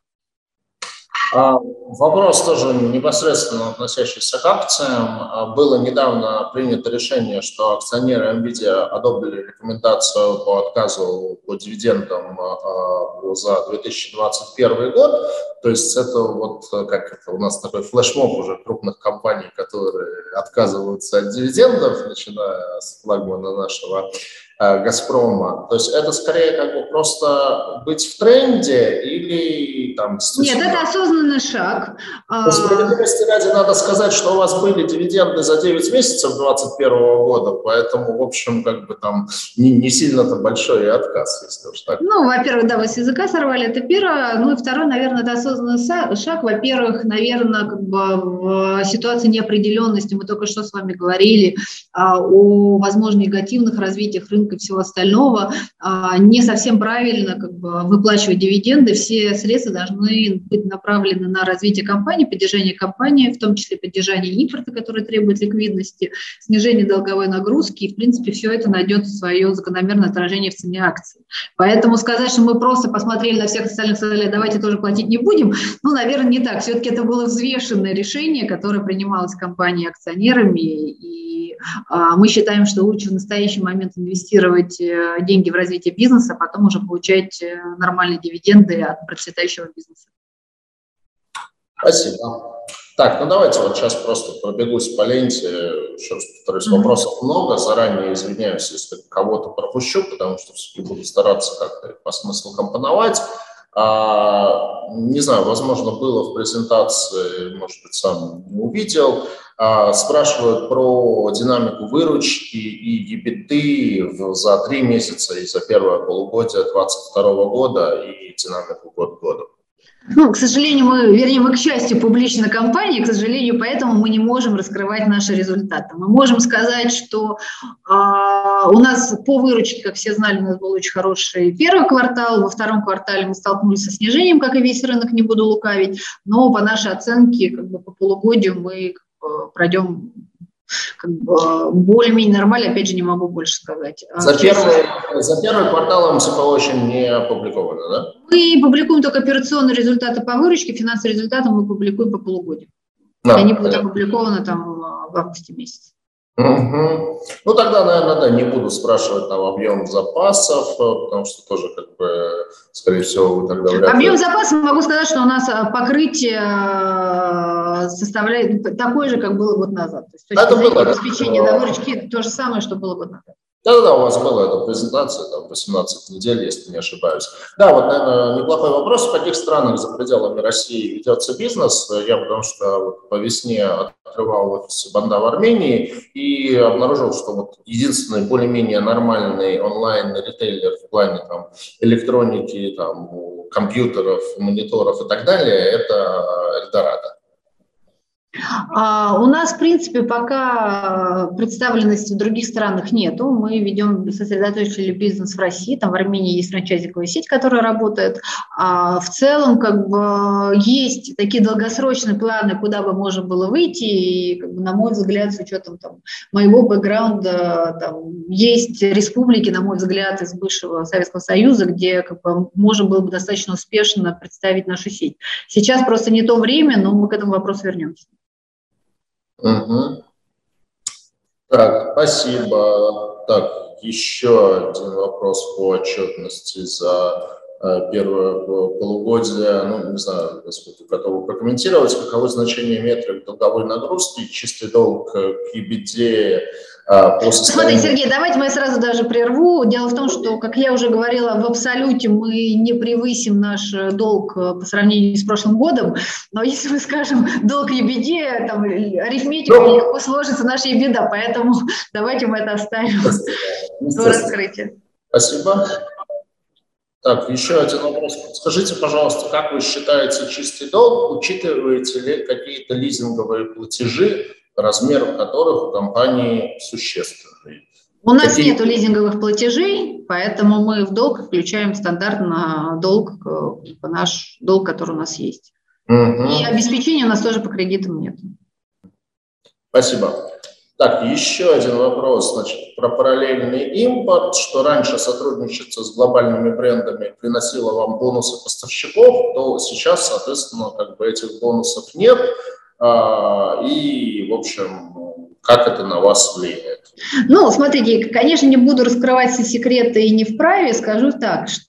А, вопрос тоже непосредственно относящийся к акциям. А, было недавно принято решение, что акционеры NVIDIA одобрили рекомендацию по отказу по дивидендам а, за 2021 год. То есть это вот как это у нас такой флешмоб уже крупных компаний, которые отказываются от дивидендов, начиная с флагмана нашего Газпрома. То есть это скорее как бы просто быть в тренде или там... Нет, это осознанный шаг. По справедливости ради надо сказать, что у вас были дивиденды за 9 месяцев 2021 года, поэтому, в общем, как бы там не, не сильно-то большой отказ, если уж так. Ну, во-первых, да, вы с языка сорвали, это первое. Ну и второе, наверное, это осознанный шаг. Во-первых, наверное, как бы в ситуации неопределенности, мы только что с вами говорили а, о возможно негативных развитиях рынка рынка и всего остального, а, не совсем правильно как бы, выплачивать дивиденды. Все средства должны быть направлены на развитие компании, поддержание компании, в том числе поддержание импорта, который требует ликвидности, снижение долговой нагрузки. И, в принципе, все это найдет свое закономерное отражение в цене акций. Поэтому сказать, что мы просто посмотрели на всех остальных, сказали, давайте тоже платить не будем, ну, наверное, не так. Все-таки это было взвешенное решение, которое принималось компанией акционерами, и а, мы считаем, что лучше в настоящий момент инвестировать э, деньги в развитие бизнеса, а потом уже получать э, нормальные дивиденды от процветающего бизнеса. Спасибо. Так, ну давайте вот сейчас просто пробегусь по ленте. Еще раз повторюсь, mm-hmm. вопросов много. Заранее извиняюсь, если кого-то пропущу, потому что все-таки буду стараться как-то по смыслу компоновать. А, не знаю, возможно, было в презентации, может быть, сам не увидел. А, спрашивают про динамику выручки и ебиты за три месяца и за первое полугодие 2022 года и динамику год к году. Ну, к сожалению, мы, вернее, мы, к счастью, публичная компания, к сожалению, поэтому мы не можем раскрывать наши результаты. Мы можем сказать, что э, у нас по выручке, как все знали, у нас был очень хороший первый квартал, во втором квартале мы столкнулись со снижением, как и весь рынок, не буду лукавить, но по нашей оценке, как бы по полугодию мы пройдем как бы, более-менее нормально, опять же, не могу больше сказать. А за первый, за первый квартал МСП очень не опубликовано, да? Мы публикуем только операционные результаты по выручке, финансовые результаты мы публикуем по полугодию. Да, Они будут опубликованы там в августе месяце. Угу. Ну, тогда, наверное, да, не буду спрашивать там объем запасов, э, потому что тоже, как бы, скорее всего, вы тогда вряд ли... Объем запасов, могу сказать, что у нас э, покрытие э, составляет такое же, как было год назад. То есть, то есть это было, обеспечение на выручке то же самое, что было год назад. Да-да-да, у вас была эта презентация, там, 18 недель, если не ошибаюсь. Да, вот, наверное, неплохой вопрос. В каких странах за пределами России ведется бизнес? Я потому что вот по весне открывал офис Банда в Армении и обнаружил, что вот единственный более-менее нормальный онлайн-ритейлер в плане там, электроники, там, компьютеров, мониторов и так далее, это. А, у нас, в принципе, пока представленности в других странах нету. Мы ведем, сосредоточили бизнес в России. Там в Армении есть франчайзинговая сеть, которая работает. А в целом, как бы, есть такие долгосрочные планы, куда бы можно было выйти. И, как бы, на мой взгляд, с учетом там, моего бэкграунда, там, есть республики, на мой взгляд, из бывшего Советского Союза, где как бы, можно было бы достаточно успешно представить нашу сеть. Сейчас просто не то время, но мы к этому вопросу вернемся. Угу. Так, спасибо. Так, еще один вопрос по отчетности за первое полугодие. Ну, не знаю, насколько готовы прокомментировать. Каково значение метрик долговой нагрузки, чистый долг к EBITDA а, по состоянию... Смотри, Сергей, давайте мы сразу даже прерву. Дело в том, что, как я уже говорила, в абсолюте мы не превысим наш э, долг э, по сравнению с прошлым годом, но если мы скажем долг ебеде, там арифметика ну, легко сложится наша ебеда, поэтому давайте мы это оставим до раскрытия. Спасибо. Так, еще один вопрос. Скажите, пожалуйста, как вы считаете чистый долг? Учитываете ли какие-то лизинговые платежи размер которых у компании существенный. У нас Какие... нет лизинговых платежей, поэтому мы в долг включаем стандартно долг, э, наш долг, который у нас есть. Угу. И обеспечения у нас тоже по кредитам нет. Спасибо. Так, еще один вопрос, значит, про параллельный импорт, что раньше сотрудничество с глобальными брендами приносило вам бонусы поставщиков, то сейчас, соответственно, как бы этих бонусов нет. А, и, в общем, как это на вас влияет? Ну, смотрите, конечно, не буду раскрывать все секреты и не вправе, скажу так, что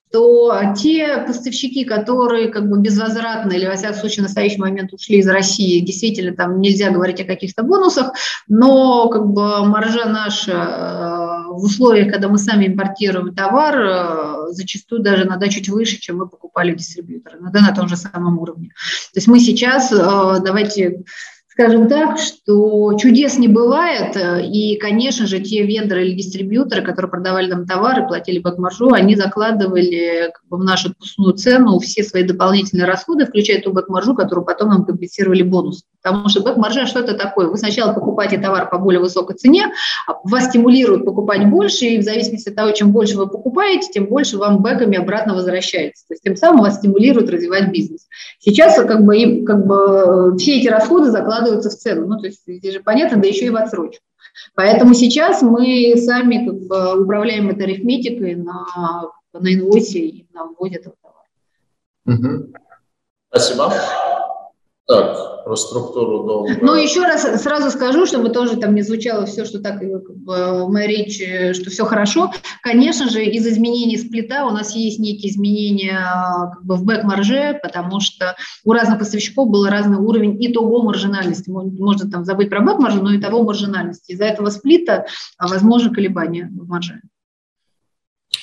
те поставщики, которые как бы безвозвратно или, во всяком случае, в настоящий момент ушли из России, действительно, там нельзя говорить о каких-то бонусах, но как бы маржа наша э, в условиях, когда мы сами импортируем товар, э, зачастую даже иногда чуть выше, чем мы покупали дистрибьютора, иногда на том же самом уровне. То есть мы сейчас, э, давайте скажем так, что чудес не бывает, и, конечно же, те вендоры или дистрибьюторы, которые продавали нам товары, платили бэк-маржу, они закладывали как бы, в нашу отпускную цену все свои дополнительные расходы, включая ту бэк-маржу, которую потом нам компенсировали бонус. Потому что бэк-маржа что это такое? Вы сначала покупаете товар по более высокой цене, а вас стимулируют покупать больше, и в зависимости от того, чем больше вы покупаете, тем больше вам бэками обратно возвращается. То есть тем самым вас стимулируют развивать бизнес. Сейчас как бы, им, как бы все эти расходы закладываются в цену. Ну, то есть здесь же понятно, да еще и в отсрочку. Поэтому сейчас мы сами как бы управляем этой арифметикой на, на инвойсе и на вводе этого товара. Спасибо. Так, про структуру долга. Ну, еще раз сразу скажу, чтобы тоже там не звучало все, что так как бы, моя речь, что все хорошо. Конечно же, из изменений сплита у нас есть некие изменения как бы, в бэк-марже, потому что у разных поставщиков был разный уровень итого маржинальности. Можно там забыть про бэк-маржу, но итого маржинальности. Из-за этого сплита а, возможно колебания в марже.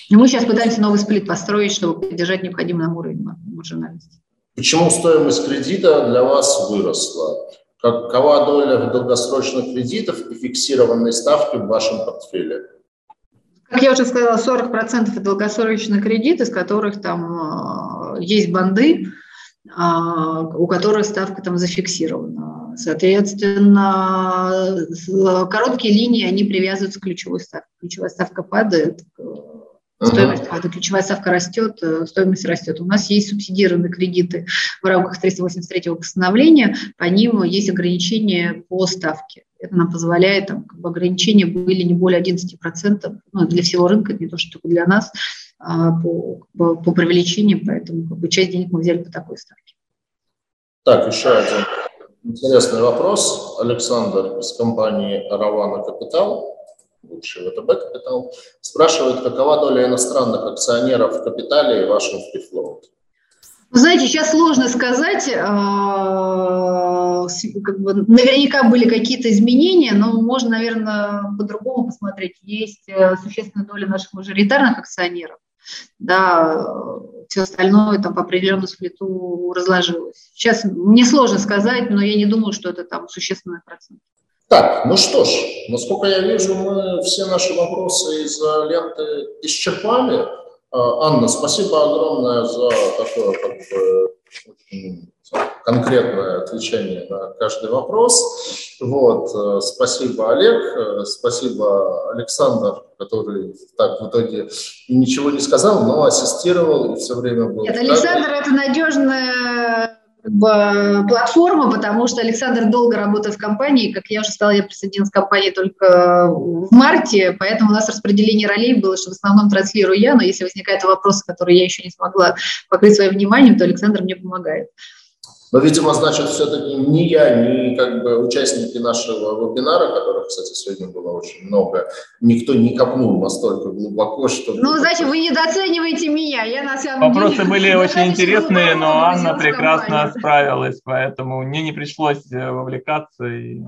И мы сейчас пытаемся новый сплит построить, чтобы поддержать необходимый нам уровень маржинальности. Почему стоимость кредита для вас выросла? Какова доля долгосрочных кредитов и фиксированной ставки в вашем портфеле? Как я уже сказала, 40% это долгосрочные кредиты, из которых там э, есть банды, э, у которых ставка там зафиксирована. Соответственно, короткие линии, они привязываются к ключевой ставке. Ключевая ставка падает, Стоимость, когда ключевая ставка растет, э, стоимость растет. У нас есть субсидированные кредиты в рамках 383 постановления, по ним есть ограничения по ставке. Это нам позволяет, там, как бы ограничения были не более 11%, ну, для всего рынка, не то, что только для нас, а по, по, по привлечениям, поэтому как бы, часть денег мы взяли по такой ставке. Так, еще один интересный вопрос. Александр из компании «Аравана Капитал» бывший ВТБ капитал, спрашивают, какова доля иностранных акционеров в капитале и вашем фрифлоут. Вы знаете, сейчас сложно сказать, а, как бы, наверняка были какие-то изменения, но можно, наверное, по-другому посмотреть. Есть э, существенная доля наших мажоритарных акционеров, да, все остальное там по определенному сплиту разложилось. Сейчас мне сложно сказать, но я не думаю, что это там существенный процент. Так, ну что ж, насколько я вижу, мы все наши вопросы из ленты исчерпали. Анна, спасибо огромное за такое как бы, очень конкретное отвечание на каждый вопрос. Вот, спасибо, Олег, спасибо, Александр, который так в итоге ничего не сказал, но ассистировал и все время был. Нет, Александр – это надежная платформа, потому что Александр долго работает в компании, как я уже сказала, я присоединилась к компании только в марте, поэтому у нас распределение ролей было, что в основном транслирую я, но если возникают вопросы, которые я еще не смогла покрыть своим вниманием, то Александр мне помогает. Но, видимо, значит, все-таки ни я, ни как бы участники нашего вебинара, которых, кстати, сегодня было очень много, никто не копнул настолько глубоко, что... Ну, значит, вы недооцениваете меня. Я на самом Вопросы деле... были очень интересные, но Анна прекрасно справилась, поэтому мне не пришлось э, вовлекаться и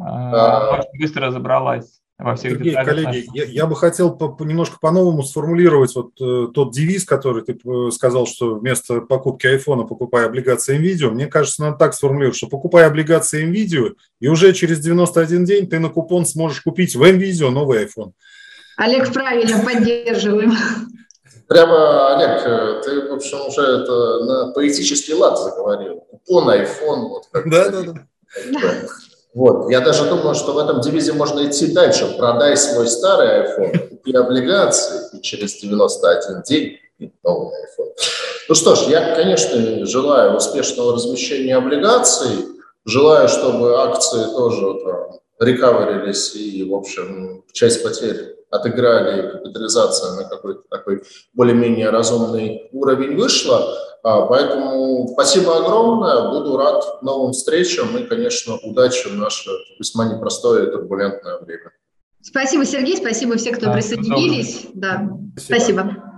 а... быстро разобралась во всех Сергей, коллеги, я, я бы хотел по, по, немножко по-новому сформулировать вот э, тот девиз, который ты э, сказал, что вместо покупки айфона покупай облигации NVIDIA. Мне кажется, надо так сформулировать, что покупай облигации NVIDIA, и уже через 91 день ты на купон сможешь купить в NVIDIA новый iPhone. Олег, правильно, поддерживаем. Прямо, Олег, э, ты, в общем, уже это на поэтический лад заговорил. Купон, iPhone. Вот да, да, да. Вот. Я даже думаю, что в этом дивизии можно идти дальше. Продай свой старый iPhone, купи облигации, и через 91 день новый iPhone. Ну что ж, я, конечно, желаю успешного размещения облигаций, желаю, чтобы акции тоже там, рекаверились и, в общем, часть потерь отыграли, капитализация на какой-то такой более-менее разумный уровень вышла. А, поэтому спасибо огромное, буду рад новым встречам и, конечно, удачи в наше весьма непростое и турбулентное время. Спасибо, Сергей, спасибо всем, кто да, присоединились. Да, спасибо. спасибо.